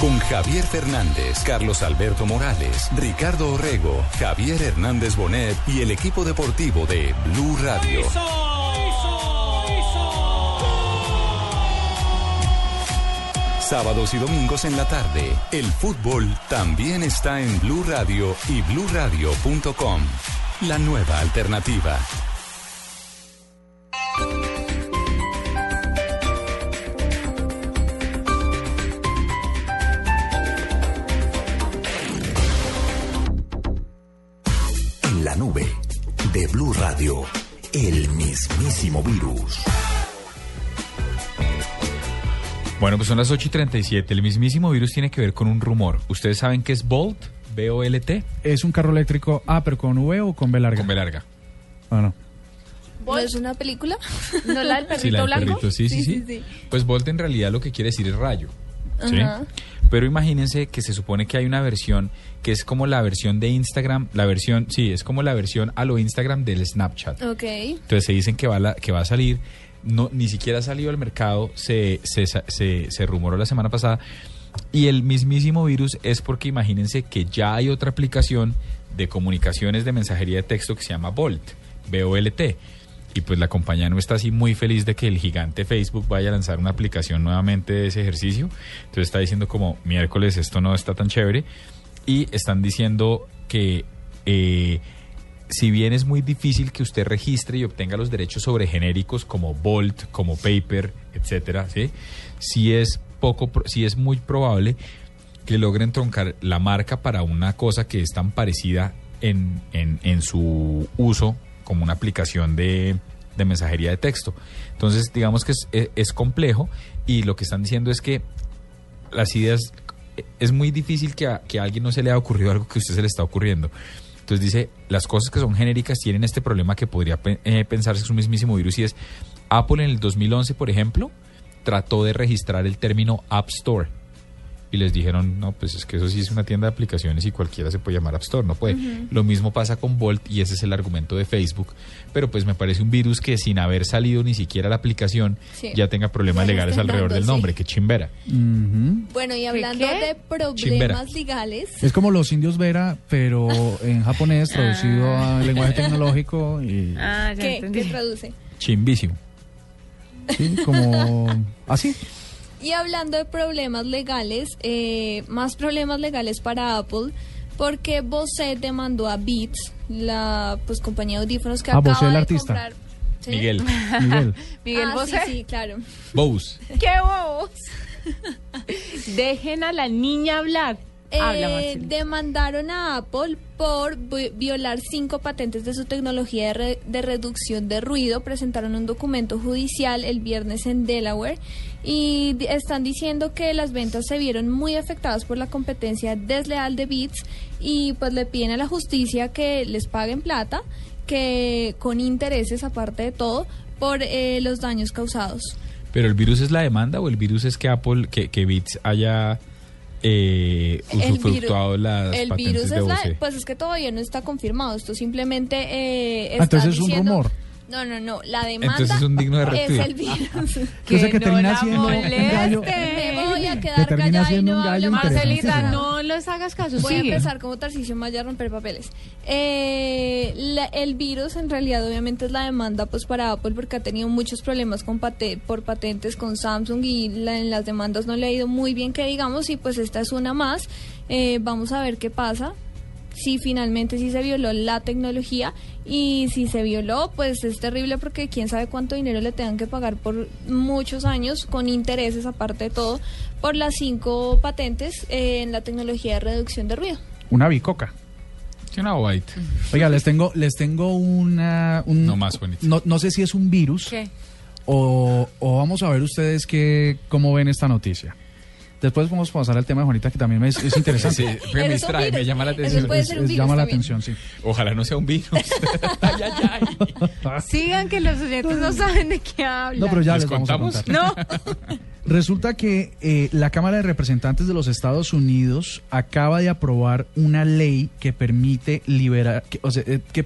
Con Javier Fernández, Carlos Alberto Morales, Ricardo Orrego, Javier Hernández Bonet y el equipo deportivo de Blue Radio. Sábados y domingos en la tarde, el fútbol también está en Blue Radio y bluradio.com. La nueva alternativa. De Blue Radio, el mismísimo virus. Bueno, pues son las 8 y 37. El mismísimo virus tiene que ver con un rumor. ¿Ustedes saben qué es Bolt? B-O-L-T. Es un carro eléctrico, ah, pero con V o con B larga. Con B larga. Ah, no. ¿No es una película? <laughs> ¿No la del perrito Sí, la del blanco? perrito, sí, sí, sí, Pues Volt en realidad lo que quiere decir es rayo. ¿sí? Pero imagínense que se supone que hay una versión que es como la versión de Instagram, la versión, sí, es como la versión a lo Instagram del Snapchat. Ok. Entonces se dicen que va, la- que va a salir, no, ni siquiera ha salido al mercado, se, se, se, se rumoró la semana pasada. Y el mismísimo virus es porque imagínense que ya hay otra aplicación de comunicaciones de mensajería de texto que se llama Volt, B-O-L-T. Y pues la compañía no está así muy feliz de que el gigante Facebook vaya a lanzar una aplicación nuevamente de ese ejercicio. Entonces está diciendo como miércoles esto no está tan chévere. Y están diciendo que eh, si bien es muy difícil que usted registre y obtenga los derechos sobre genéricos como Bolt, como Paper, etcétera, ¿sí? sí es poco, sí es muy probable que logren troncar la marca para una cosa que es tan parecida en, en- en su uso como una aplicación de, de mensajería de texto. Entonces, digamos que es, es- complejo y lo que están diciendo es que las ideas, es muy difícil que a, que alguien no se le haya ocurrido algo que a usted se le está ocurriendo. Entonces dice, las cosas que son genéricas tienen este problema que podría eh, pensarse que es un mismísimo virus y es, Apple en el 2011, por ejemplo, trató de registrar el término App Store. Y les dijeron, no, pues es que eso sí es una tienda de aplicaciones y cualquiera se puede llamar App Store, no puede. Lo mismo pasa con Volt y ese es el argumento de Facebook. Pero pues me parece un virus que sin haber salido ni siquiera la aplicación Sí. ya tenga problemas Ya legales alrededor del nombre, sí. que chimbera. Bueno, y hablando qué? de problemas Chimbera. legales, Es como los indios Vera, pero en japonés traducido al lenguaje tecnológico y Ah, ya ¿qué. ¿qué traduce? Chimbísimo. sí, como así. Y hablando de problemas legales, eh, más problemas legales para Apple, porque Bose demandó a Beats, la pues compañía de audífonos que Ah, acaba Bose, el de artista. comprar. ¿Sí? Miguel. <laughs> Miguel. <laughs> Miguel ah, Bosé. Sí, sí, claro. Bose. <laughs> ¡Qué bobos! Dejen a la niña hablar. Habla, Eh, demandaron a Apple por vi- violar cinco patentes de su tecnología de, re- de reducción de ruido. Presentaron un documento judicial el viernes en Delaware y están diciendo que las ventas se vieron muy afectadas por la competencia desleal de Beats y pues le piden a la justicia que les paguen plata, que con intereses aparte de todo, por eh, los daños causados. ¿Pero el virus es la demanda o el virus es que Apple, que, que Beats haya eh, El usufructuado virus- las el patentes virus de es la, Bose? pues es que todavía no está confirmado esto simplemente eh, Ah, está entonces es un rumor. No no no la demanda Entonces es un digno de es el virus <laughs> <laughs> Que esa que termina siendo un moleste. gallo. me voy a Que quedar callada y no hablo. Marcelita, no les hagas caso. Voy a empezar como Tarcisio Maya a romper papeles. Eh, la- el virus en realidad obviamente es la demanda pues para Apple porque ha tenido muchos problemas con pate- por patentes con Samsung y la- en las demandas no le ha ido muy bien que digamos y pues esta es una más. Eh, vamos a ver qué pasa. Si finalmente sí se violó la tecnología y si se violó, pues es terrible porque quién sabe cuánto dinero le tengan que pagar por muchos años con intereses aparte de todo por las cinco patentes eh, en la tecnología de reducción de ruido. Una bicoca. Una bobadita. <laughs> Oiga, les tengo, les tengo una. Un, No más, Juanita. no, no sé si es un virus ¿Qué? o, o vamos a ver ustedes que, cómo ven esta noticia. Después vamos a pasar al tema de Juanita, que también es, es interesante. Sí, me, distrae, me llama la atención. puede Es- ser un es- virus llama la también. atención, sí. Ojalá no sea un virus. <laughs> ay, ay, ay. <laughs> Sigan que los oyentes no saben de qué hablan. No, pero ya ¿Les les, vamos a contamos? contar. No. <laughs> Resulta que eh, la Cámara de Representantes de los Estados Unidos acaba de aprobar una ley que permite liberar, que, o sea, eh, que,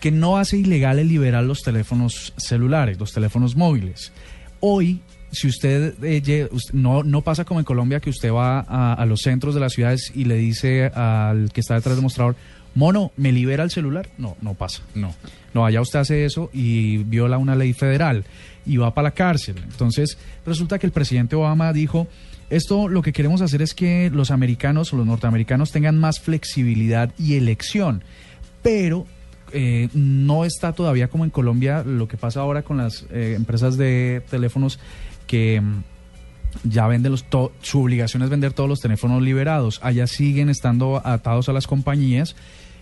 que no hace ilegal el liberar los teléfonos celulares, los teléfonos móviles. Hoy si usted, eh, no, no pasa como en Colombia que usted va a, a los centros de las ciudades y le dice al que está detrás del mostrador, mono, ¿me libera el celular? No, no pasa. No. No, allá usted hace eso y viola una ley federal y va para la cárcel. Entonces, resulta que el presidente Obama dijo, esto lo que queremos hacer es que los americanos o los norteamericanos tengan más flexibilidad y elección, pero eh, no está todavía como en Colombia lo que pasa ahora con las eh, empresas de teléfonos que mm, ya venden los to- su obligación es vender todos los teléfonos liberados. Allá siguen estando atados a las compañías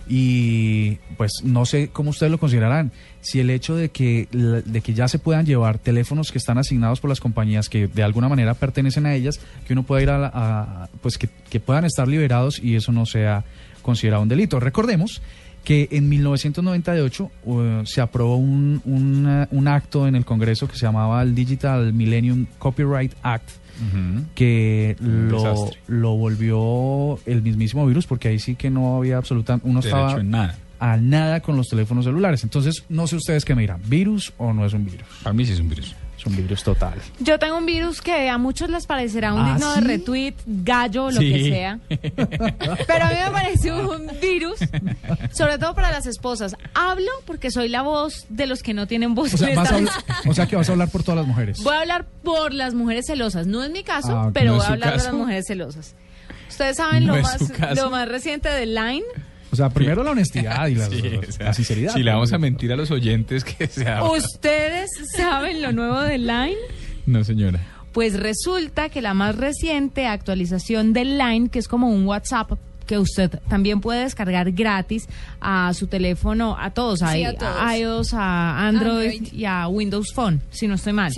y pues no sé cómo ustedes lo considerarán. Si el hecho de que de que ya se puedan llevar teléfonos que están asignados por las compañías que de alguna manera pertenecen a ellas, que uno pueda ir a, la- a- pues que puedan estar liberados y eso no sea considerado un delito. Recordemos que en 1998 uh, se aprobó un, un, un acto en el Congreso que se llamaba el Digital Millennium Copyright Act, que lo, lo volvió el mismísimo virus, porque ahí sí que no había absolutamente, uno Derecho estaba en nada. a nada con los teléfonos celulares. Entonces, no sé ustedes qué me dirán, ¿virus o no es un virus? Para mí sí es un virus. Un virus total. Yo tengo un virus que a muchos les parecerá un ¿Ah, digno sí? de retweet, gallo, lo Sí. que sea. <laughs> Pero a mí me parece un virus, sobre todo para las esposas. Hablo porque soy la voz de los que no tienen voz. O sea, vas a hablar- o sea que vas a hablar por todas las mujeres. Voy a hablar por las mujeres celosas. No es mi caso, Ah, pero ¿No es voy a hablar de caso? las mujeres celosas. Ustedes saben No lo, más, lo más reciente de Line. O sea, primero la honestidad y la, <laughs> Sí, o sea, la sinceridad. Si le vamos a mentir a los oyentes que sea... ¿Ustedes saben lo nuevo de Line? No, señora. Pues resulta que la más reciente actualización del Line, que es como un WhatsApp que usted también puede descargar gratis a su teléfono, a todos, a, Sí, a todos. a iOS, a Android, Android. y a Windows Phone, si no estoy mal.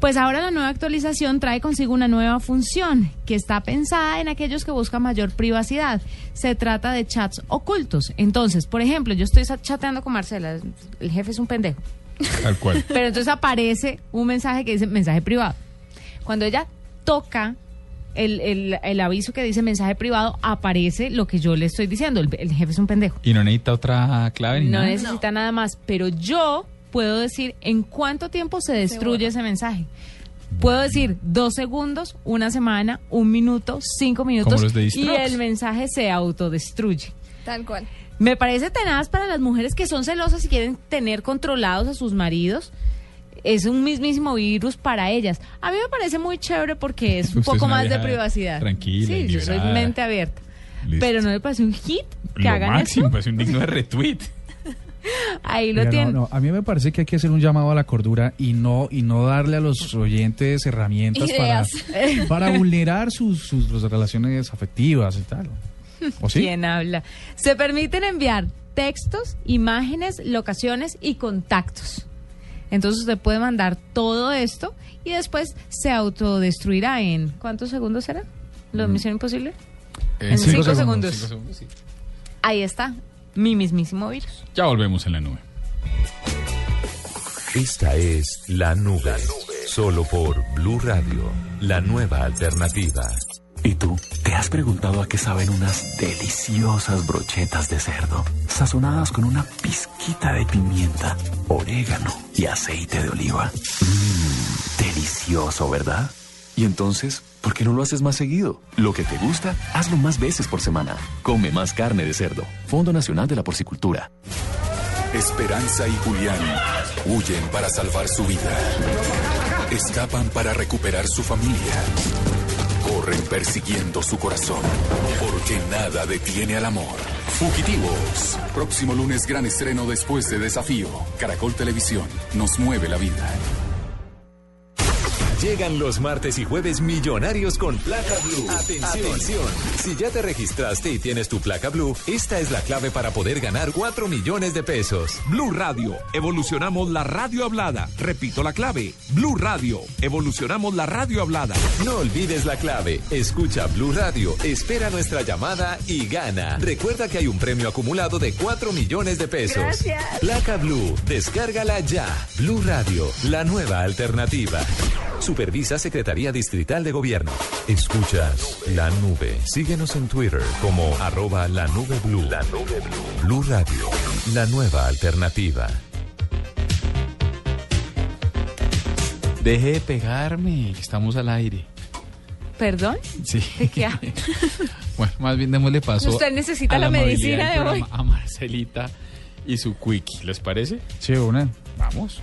Pues ahora la nueva actualización trae consigo una nueva función que está pensada en aquellos que buscan mayor privacidad. Se trata de chats ocultos. Entonces, por ejemplo, yo estoy chateando con Marcela, el jefe es un pendejo. Tal cual. <laughs> Pero entonces aparece un mensaje que dice mensaje privado. Cuando ella toca el, el- el aviso que dice mensaje privado, aparece lo que yo le estoy diciendo. El, el jefe es un pendejo. ¿Y no necesita otra clave ni No nada? necesita nada más. Pero yo puedo decir en cuánto tiempo se destruye ese mensaje. Puedo decir dos segundos, una semana, un minuto, cinco minutos y el mensaje se autodestruye. Tal cual. Me parece tenaz para las mujeres que son celosas y quieren tener controlados a sus maridos. Es un mismísimo virus para ellas. A mí me parece muy chévere porque es un Usted poco más de privacidad. tranquila Sí, yo soy mente abierta. Listo. Pero no le parece un hit que Lo hagan máximo, eso. pues un digno de retweet. <laughs> Ahí lo Mira, no, tienen. no, a mí me parece que hay que hacer un llamado a la cordura y no y no darle a los oyentes herramientas para, Ideas. <laughs> para vulnerar sus, sus relaciones afectivas y tal. ¿O sí? ¿Quién habla? Se permiten enviar textos, imágenes, locaciones y contactos. Entonces usted puede mandar todo esto y después se autodestruirá en ¿cuántos segundos será? ¿Lo de Misión Imposible? Eh, en cinco cinco, segundos, segundos. cinco segundos, sí. Ahí está, mi mismísimo virus. Ya volvemos en la nube. Esta es La Nube. Solo por Blue Radio, la nueva alternativa. ¿Y tú? ¿Te has preguntado a qué saben unas deliciosas brochetas de cerdo, sazonadas con una pizquita de pimienta, orégano y aceite de oliva? Mmm, delicioso, ¿verdad? Y entonces, ¿por qué no lo haces más seguido? Lo que te gusta, hazlo más veces por semana. Come más carne de cerdo. Fondo Nacional de la Porcicultura. Esperanza y Julián huyen para salvar su vida. Escapan para recuperar su familia. Corren persiguiendo su corazón. Porque nada detiene al amor. Fugitivos. Próximo lunes gran estreno después de Desafío. Caracol Televisión. Nos mueve la vida. Llegan los martes y jueves millonarios con placa blue. Atención. Si ya te registraste y tienes tu placa blue, esta es la clave para poder ganar 4 millones de pesos. Blue Radio, evolucionamos la radio hablada. Repito la clave. Blue Radio, evolucionamos la radio hablada. No olvides la clave. Escucha Blue Radio, espera nuestra llamada y gana. Recuerda que hay un premio acumulado de 4 millones de pesos. Gracias. Placa Blue, descárgala ya. Blue Radio, la nueva alternativa. Supervisa Secretaría Distrital de Gobierno. Escuchas La Nube. Síguenos en Twitter como arroba la nube blue. La nube blue. Blue Radio, la nueva alternativa. Deje de pegarme, estamos al aire. ¿Perdón? Sí. ¿De qué? <laughs> Bueno, más bien démosle paso. Usted necesita a la medicina de hoy. A Marcelita y su quickie, ¿les parece? Sí, una. Vamos.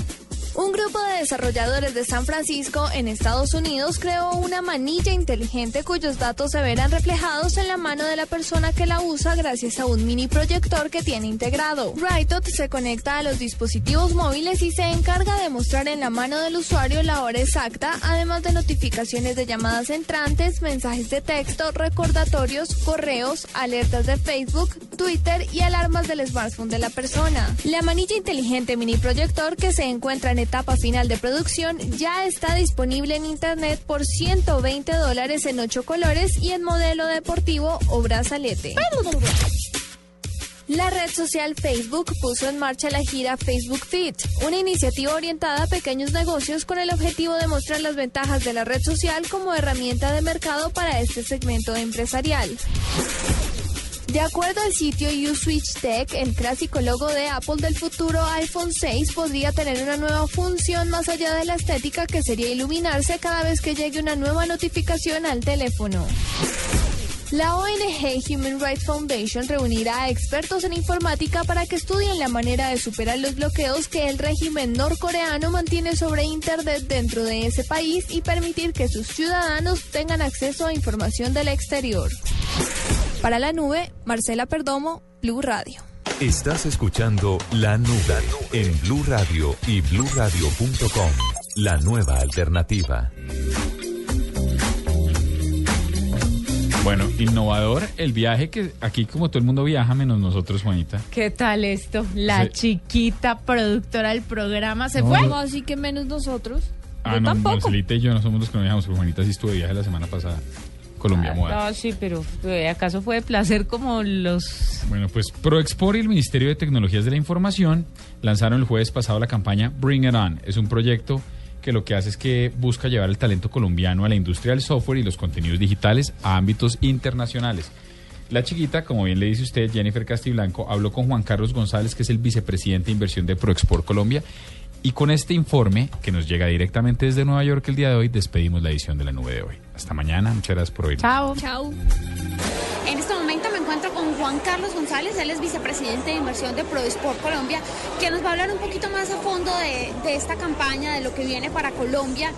Un grupo de desarrolladores de San Francisco en Estados Unidos creó una manilla inteligente cuyos datos se verán reflejados en la mano de la persona que la usa gracias a un mini proyector que tiene integrado. Ritot se conecta a los dispositivos móviles y se encarga de mostrar en la mano del usuario la hora exacta, además de notificaciones de llamadas entrantes, mensajes de texto, recordatorios, correos, alertas de Facebook, Twitter y alarmas del smartphone de la persona. La manilla inteligente mini proyector que se encuentra en etapa final de producción ya está disponible en internet por 120 dólares en 8 colores y en modelo deportivo o brazalete. La red social Facebook puso en marcha la gira Facebook Fit, una iniciativa orientada a pequeños negocios con el objetivo de mostrar las ventajas de la red social como herramienta de mercado para este segmento empresarial. De acuerdo al sitio USwitch Tech, el clásico logo de Apple del futuro iPhone 6 podría tener una nueva función más allá de la estética que sería iluminarse cada vez que llegue una nueva notificación al teléfono. La ONG Human Rights Foundation reunirá a expertos en informática para que estudien la manera de superar los bloqueos que el régimen norcoreano mantiene sobre Internet dentro de ese país y permitir que sus ciudadanos tengan acceso a información del exterior. Para la nube, Marcela Perdomo, Blue Radio. Estás escuchando La Nube en Blue Radio y bluradio.com. La nueva alternativa. Bueno, innovador el viaje que aquí como todo el mundo viaja, menos nosotros, Juanita. ¿Qué tal esto? La Sí. chiquita productora del programa se No, fue. no. Así que menos nosotros. Ah, Yo no, tampoco. Marcelita y yo no somos los que no viajamos, pero Juanita sí estuvo de viaje la semana pasada. Colombia Moda. No, sí, pero eh, ¿acaso fue de placer como los... Bueno, pues ProExport y el Ministerio de Tecnologías de la Información lanzaron el jueves pasado la campaña Bring It On. Es un proyecto que lo que hace es que busca llevar el talento colombiano a la industria del software y los contenidos digitales a ámbitos internacionales. La chiquita, como bien le dice usted, Jennifer Castiblanco, habló con Juan Carlos González, que es el vicepresidente de inversión de ProExport Colombia. Y con este informe, que nos llega directamente desde Nueva York el día de hoy, despedimos la edición de la nube de hoy. Hasta mañana, muchas gracias por oír. Chao. Chao. En este momento me encuentro con Juan Carlos González, él es vicepresidente de inversión de ProSport Colombia, que nos va a hablar un poquito más a fondo de, de esta campaña, de lo que viene para Colombia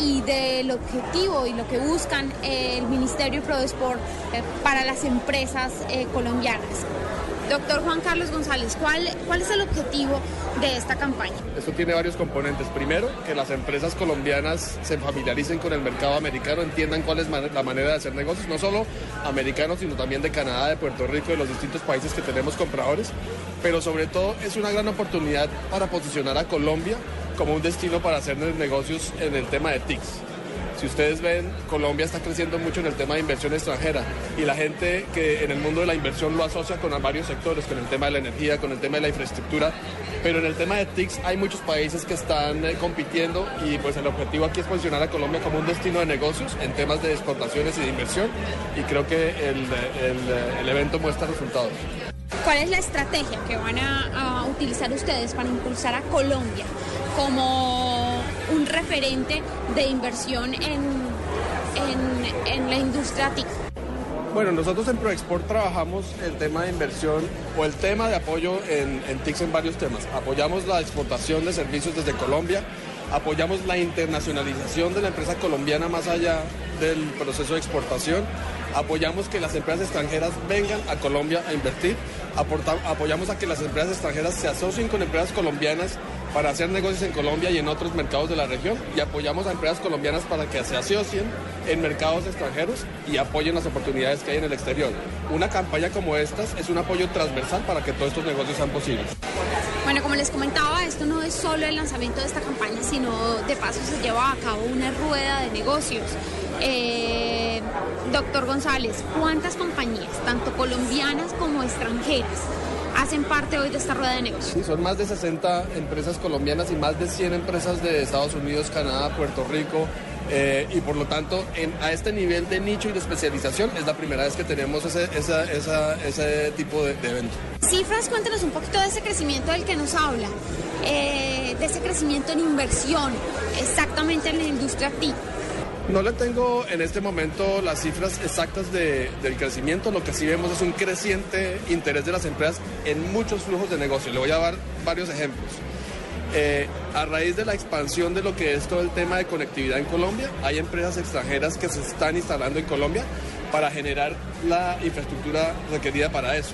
y del objetivo y lo que buscan eh, el Ministerio ProSport eh, para las empresas eh, colombianas. Doctor Juan Carlos González, ¿cuál, ¿cuál es el objetivo de esta campaña? Esto tiene varios componentes. Primero, que las empresas colombianas se familiaricen con el mercado americano, entiendan cuál es la manera de hacer negocios, no solo americanos, sino también de Canadá, de Puerto Rico, de los distintos países que tenemos compradores. Pero sobre todo es una gran oportunidad para posicionar a Colombia como un destino para hacer negocios en el tema de TICs. Si ustedes ven, Colombia está creciendo mucho en el tema de inversión extranjera y la gente que en el mundo de la inversión lo asocia con varios sectores, con el tema de la energía, con el tema de la infraestructura, pero en el tema de TICs hay muchos países que están eh, compitiendo y pues el objetivo aquí es posicionar a Colombia como un destino de negocios en temas de exportaciones y de inversión y creo que el, el- el evento muestra resultados. ¿Cuál es la estrategia que van a, utilizar ustedes para impulsar a Colombia como un referente de inversión en, en, en la industria TIC? Bueno, nosotros en ProExport trabajamos el tema de inversión o el tema de apoyo en, en TICS en varios temas. Apoyamos la exportación de servicios desde Colombia, apoyamos la internacionalización de la empresa colombiana más allá del proceso de exportación, apoyamos que las empresas extranjeras vengan a Colombia a invertir, aporta- apoyamos a que las empresas extranjeras se asocien con empresas colombianas para hacer negocios en Colombia y en otros mercados de la región y apoyamos a empresas colombianas para que se asocien en mercados extranjeros y apoyen las oportunidades que hay en el exterior. Una campaña como esta es un apoyo transversal para que todos estos negocios sean posibles. Bueno, como les comentaba, esto no es solo el lanzamiento de esta campaña, sino de paso se lleva a cabo una rueda de negocios. Eh, doctor González, ¿cuántas compañías, tanto colombianas como extranjeras, hacen parte hoy de esta rueda de negocios? Sí, son más de 60 empresas colombianas y más de 100 empresas de Estados Unidos, Canadá, Puerto Rico, Eh, y por lo tanto, en- a este nivel de nicho y de especialización es la primera vez que tenemos ese, esa- esa- ese tipo de, de evento. Cifras, cuéntenos un poquito de ese crecimiento del que nos habla, eh, de ese crecimiento en inversión, exactamente en la industria TIC. No le tengo en este momento las cifras exactas de- del crecimiento, lo que sí vemos es un creciente interés de las empresas en muchos flujos de negocio. Le voy a dar varios ejemplos. Eh, a raíz de la expansión de lo que es todo el tema de conectividad en Colombia, hay empresas extranjeras que se están instalando en Colombia para generar la infraestructura requerida para eso.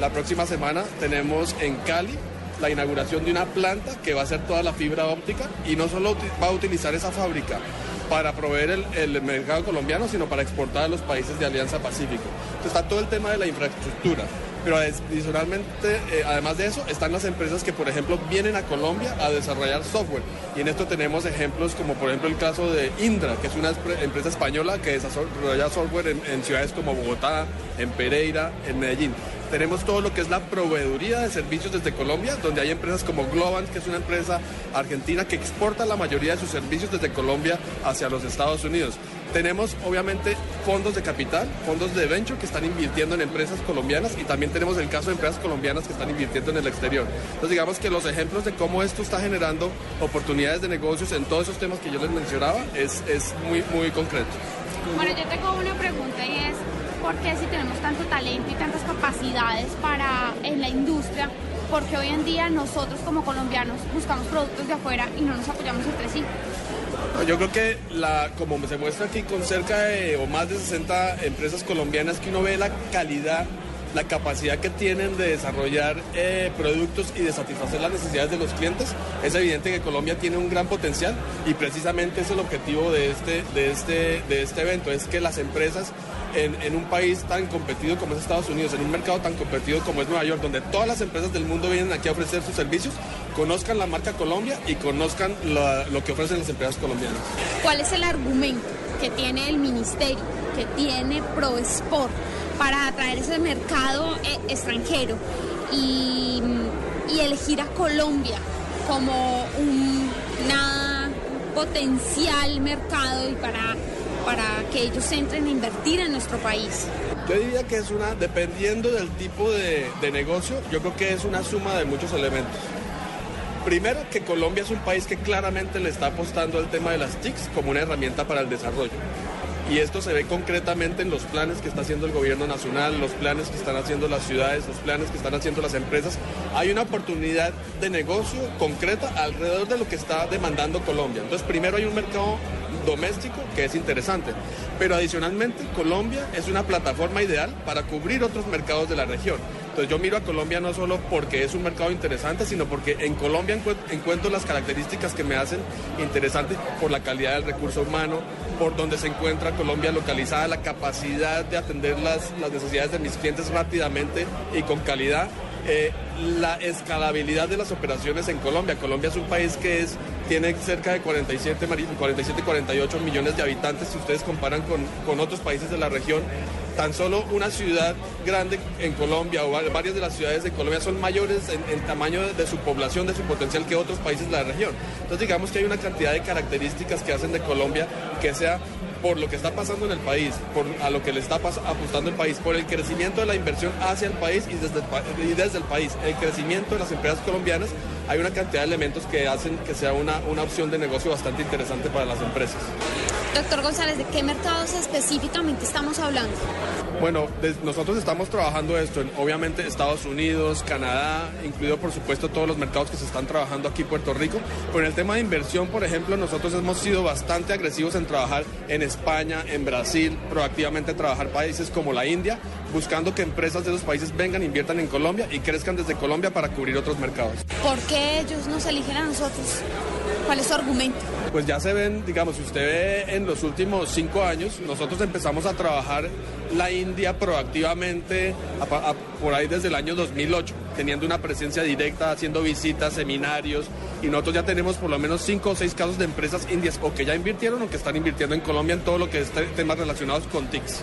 La próxima semana tenemos en Cali la inauguración de una planta que va a ser toda la fibra óptica y no solo va a utilizar esa fábrica para proveer el, mercado colombiano, sino para exportar a los países de Alianza Pacífico. Entonces está todo el tema de la infraestructura. Pero adicionalmente, eh, además de eso, están las empresas que, por ejemplo, vienen a Colombia a desarrollar software. Y en esto tenemos ejemplos como, por ejemplo, el caso de Indra, que es una empresa española que desarrolla software en ciudades como Bogotá, en Pereira, en Medellín. Tenemos todo lo que es la proveeduría de servicios desde Colombia, donde hay empresas como Globant, que es una empresa argentina que exporta la mayoría de sus servicios desde Colombia hacia los Estados Unidos. Tenemos obviamente fondos de capital, fondos de venture que están invirtiendo en empresas colombianas y también tenemos el caso de empresas colombianas que están invirtiendo en el exterior. Entonces digamos que los ejemplos de cómo esto está generando oportunidades de negocios en todos esos temas que yo les mencionaba es, es muy, muy concreto. Bueno, yo tengo una pregunta y es, ¿por qué si tenemos tanto talento y tantas capacidades para en la industria, porque hoy en día nosotros como colombianos buscamos productos de afuera y no nos apoyamos entre sí? Yo creo que la, como se muestra aquí con cerca o más de 60 empresas colombianas que uno ve la calidad, la capacidad que tienen de desarrollar eh, productos y de satisfacer las necesidades de los clientes, es evidente que Colombia tiene un gran potencial y precisamente es el objetivo de este, de este, de este evento, es que las empresas en, un país tan competido como es Estados Unidos, en un mercado tan competido como es Nueva York, donde todas las empresas del mundo vienen aquí a ofrecer sus servicios, conozcan la marca Colombia y conozcan lo que ofrecen las empresas colombianas. ¿Cuál es el argumento que tiene el ministerio, que tiene ProSport para atraer ese mercado eh, extranjero y, elegir a Colombia como un potencial mercado y para, para que ellos entren a invertir en nuestro país? Yo diría que es una, dependiendo del tipo de, de negocio, yo creo que es una suma de muchos elementos. Primero, que Colombia es un país que claramente le está apostando al tema de las TICs como una herramienta para el desarrollo. Y esto se ve concretamente en los planes que está haciendo el gobierno nacional, los planes que están haciendo las ciudades, los planes que están haciendo las empresas. Hay una oportunidad de negocio concreta alrededor de lo que está demandando Colombia. Entonces, primero hay un mercado doméstico que es interesante, pero adicionalmente Colombia es una plataforma ideal para cubrir otros mercados de la región. Entonces yo miro a Colombia no solo porque es un mercado interesante, sino porque en Colombia encuent- encuentro las características que me hacen interesante por la calidad del recurso humano, por donde se encuentra Colombia localizada, la capacidad de atender las, las necesidades de mis clientes rápidamente y con calidad. eh, la escalabilidad de las operaciones en Colombia. Colombia es un país que es, tiene cerca de 47, mari- 47, 48 millones de habitantes si ustedes comparan con, con otros países de la región. Tan solo una ciudad grande en Colombia o va- varias de las ciudades de Colombia son mayores en, en tamaño de, su población, de su potencial que otros países de la región. Entonces digamos que hay una cantidad de características que hacen de Colombia que sea por lo que está pasando en el país, por a lo que le está apostando el país, por el crecimiento de la inversión hacia el país y desde y desde el país, el crecimiento de las empresas colombianas, hay una cantidad de elementos que hacen que sea una, una opción de negocio bastante interesante para las empresas. Doctor González, ¿de qué mercados específicamente estamos hablando? Bueno, nosotros estamos trabajando esto en obviamente Estados Unidos, Canadá, incluido por supuesto todos los mercados que se están trabajando aquí en Puerto Rico. Pero en el tema de inversión, por ejemplo, nosotros hemos sido bastante agresivos en trabajar en España, en Brasil, proactivamente trabajar países como la India, buscando que empresas de esos países vengan, inviertan en Colombia y crezcan desde Colombia para cubrir otros mercados. ¿Por qué ellos nos eligen a nosotros? ¿Cuál es su argumento? Pues ya se ven, digamos, si usted ve en los últimos cinco años, nosotros empezamos a trabajar la India proactivamente a pa- a- por ahí desde el año 2008, teniendo una presencia directa, haciendo visitas, seminarios, y nosotros ya tenemos por lo menos cinco o seis casos de empresas indias o que ya invirtieron o que están invirtiendo en Colombia en todo lo que es te- temas relacionados con TICs.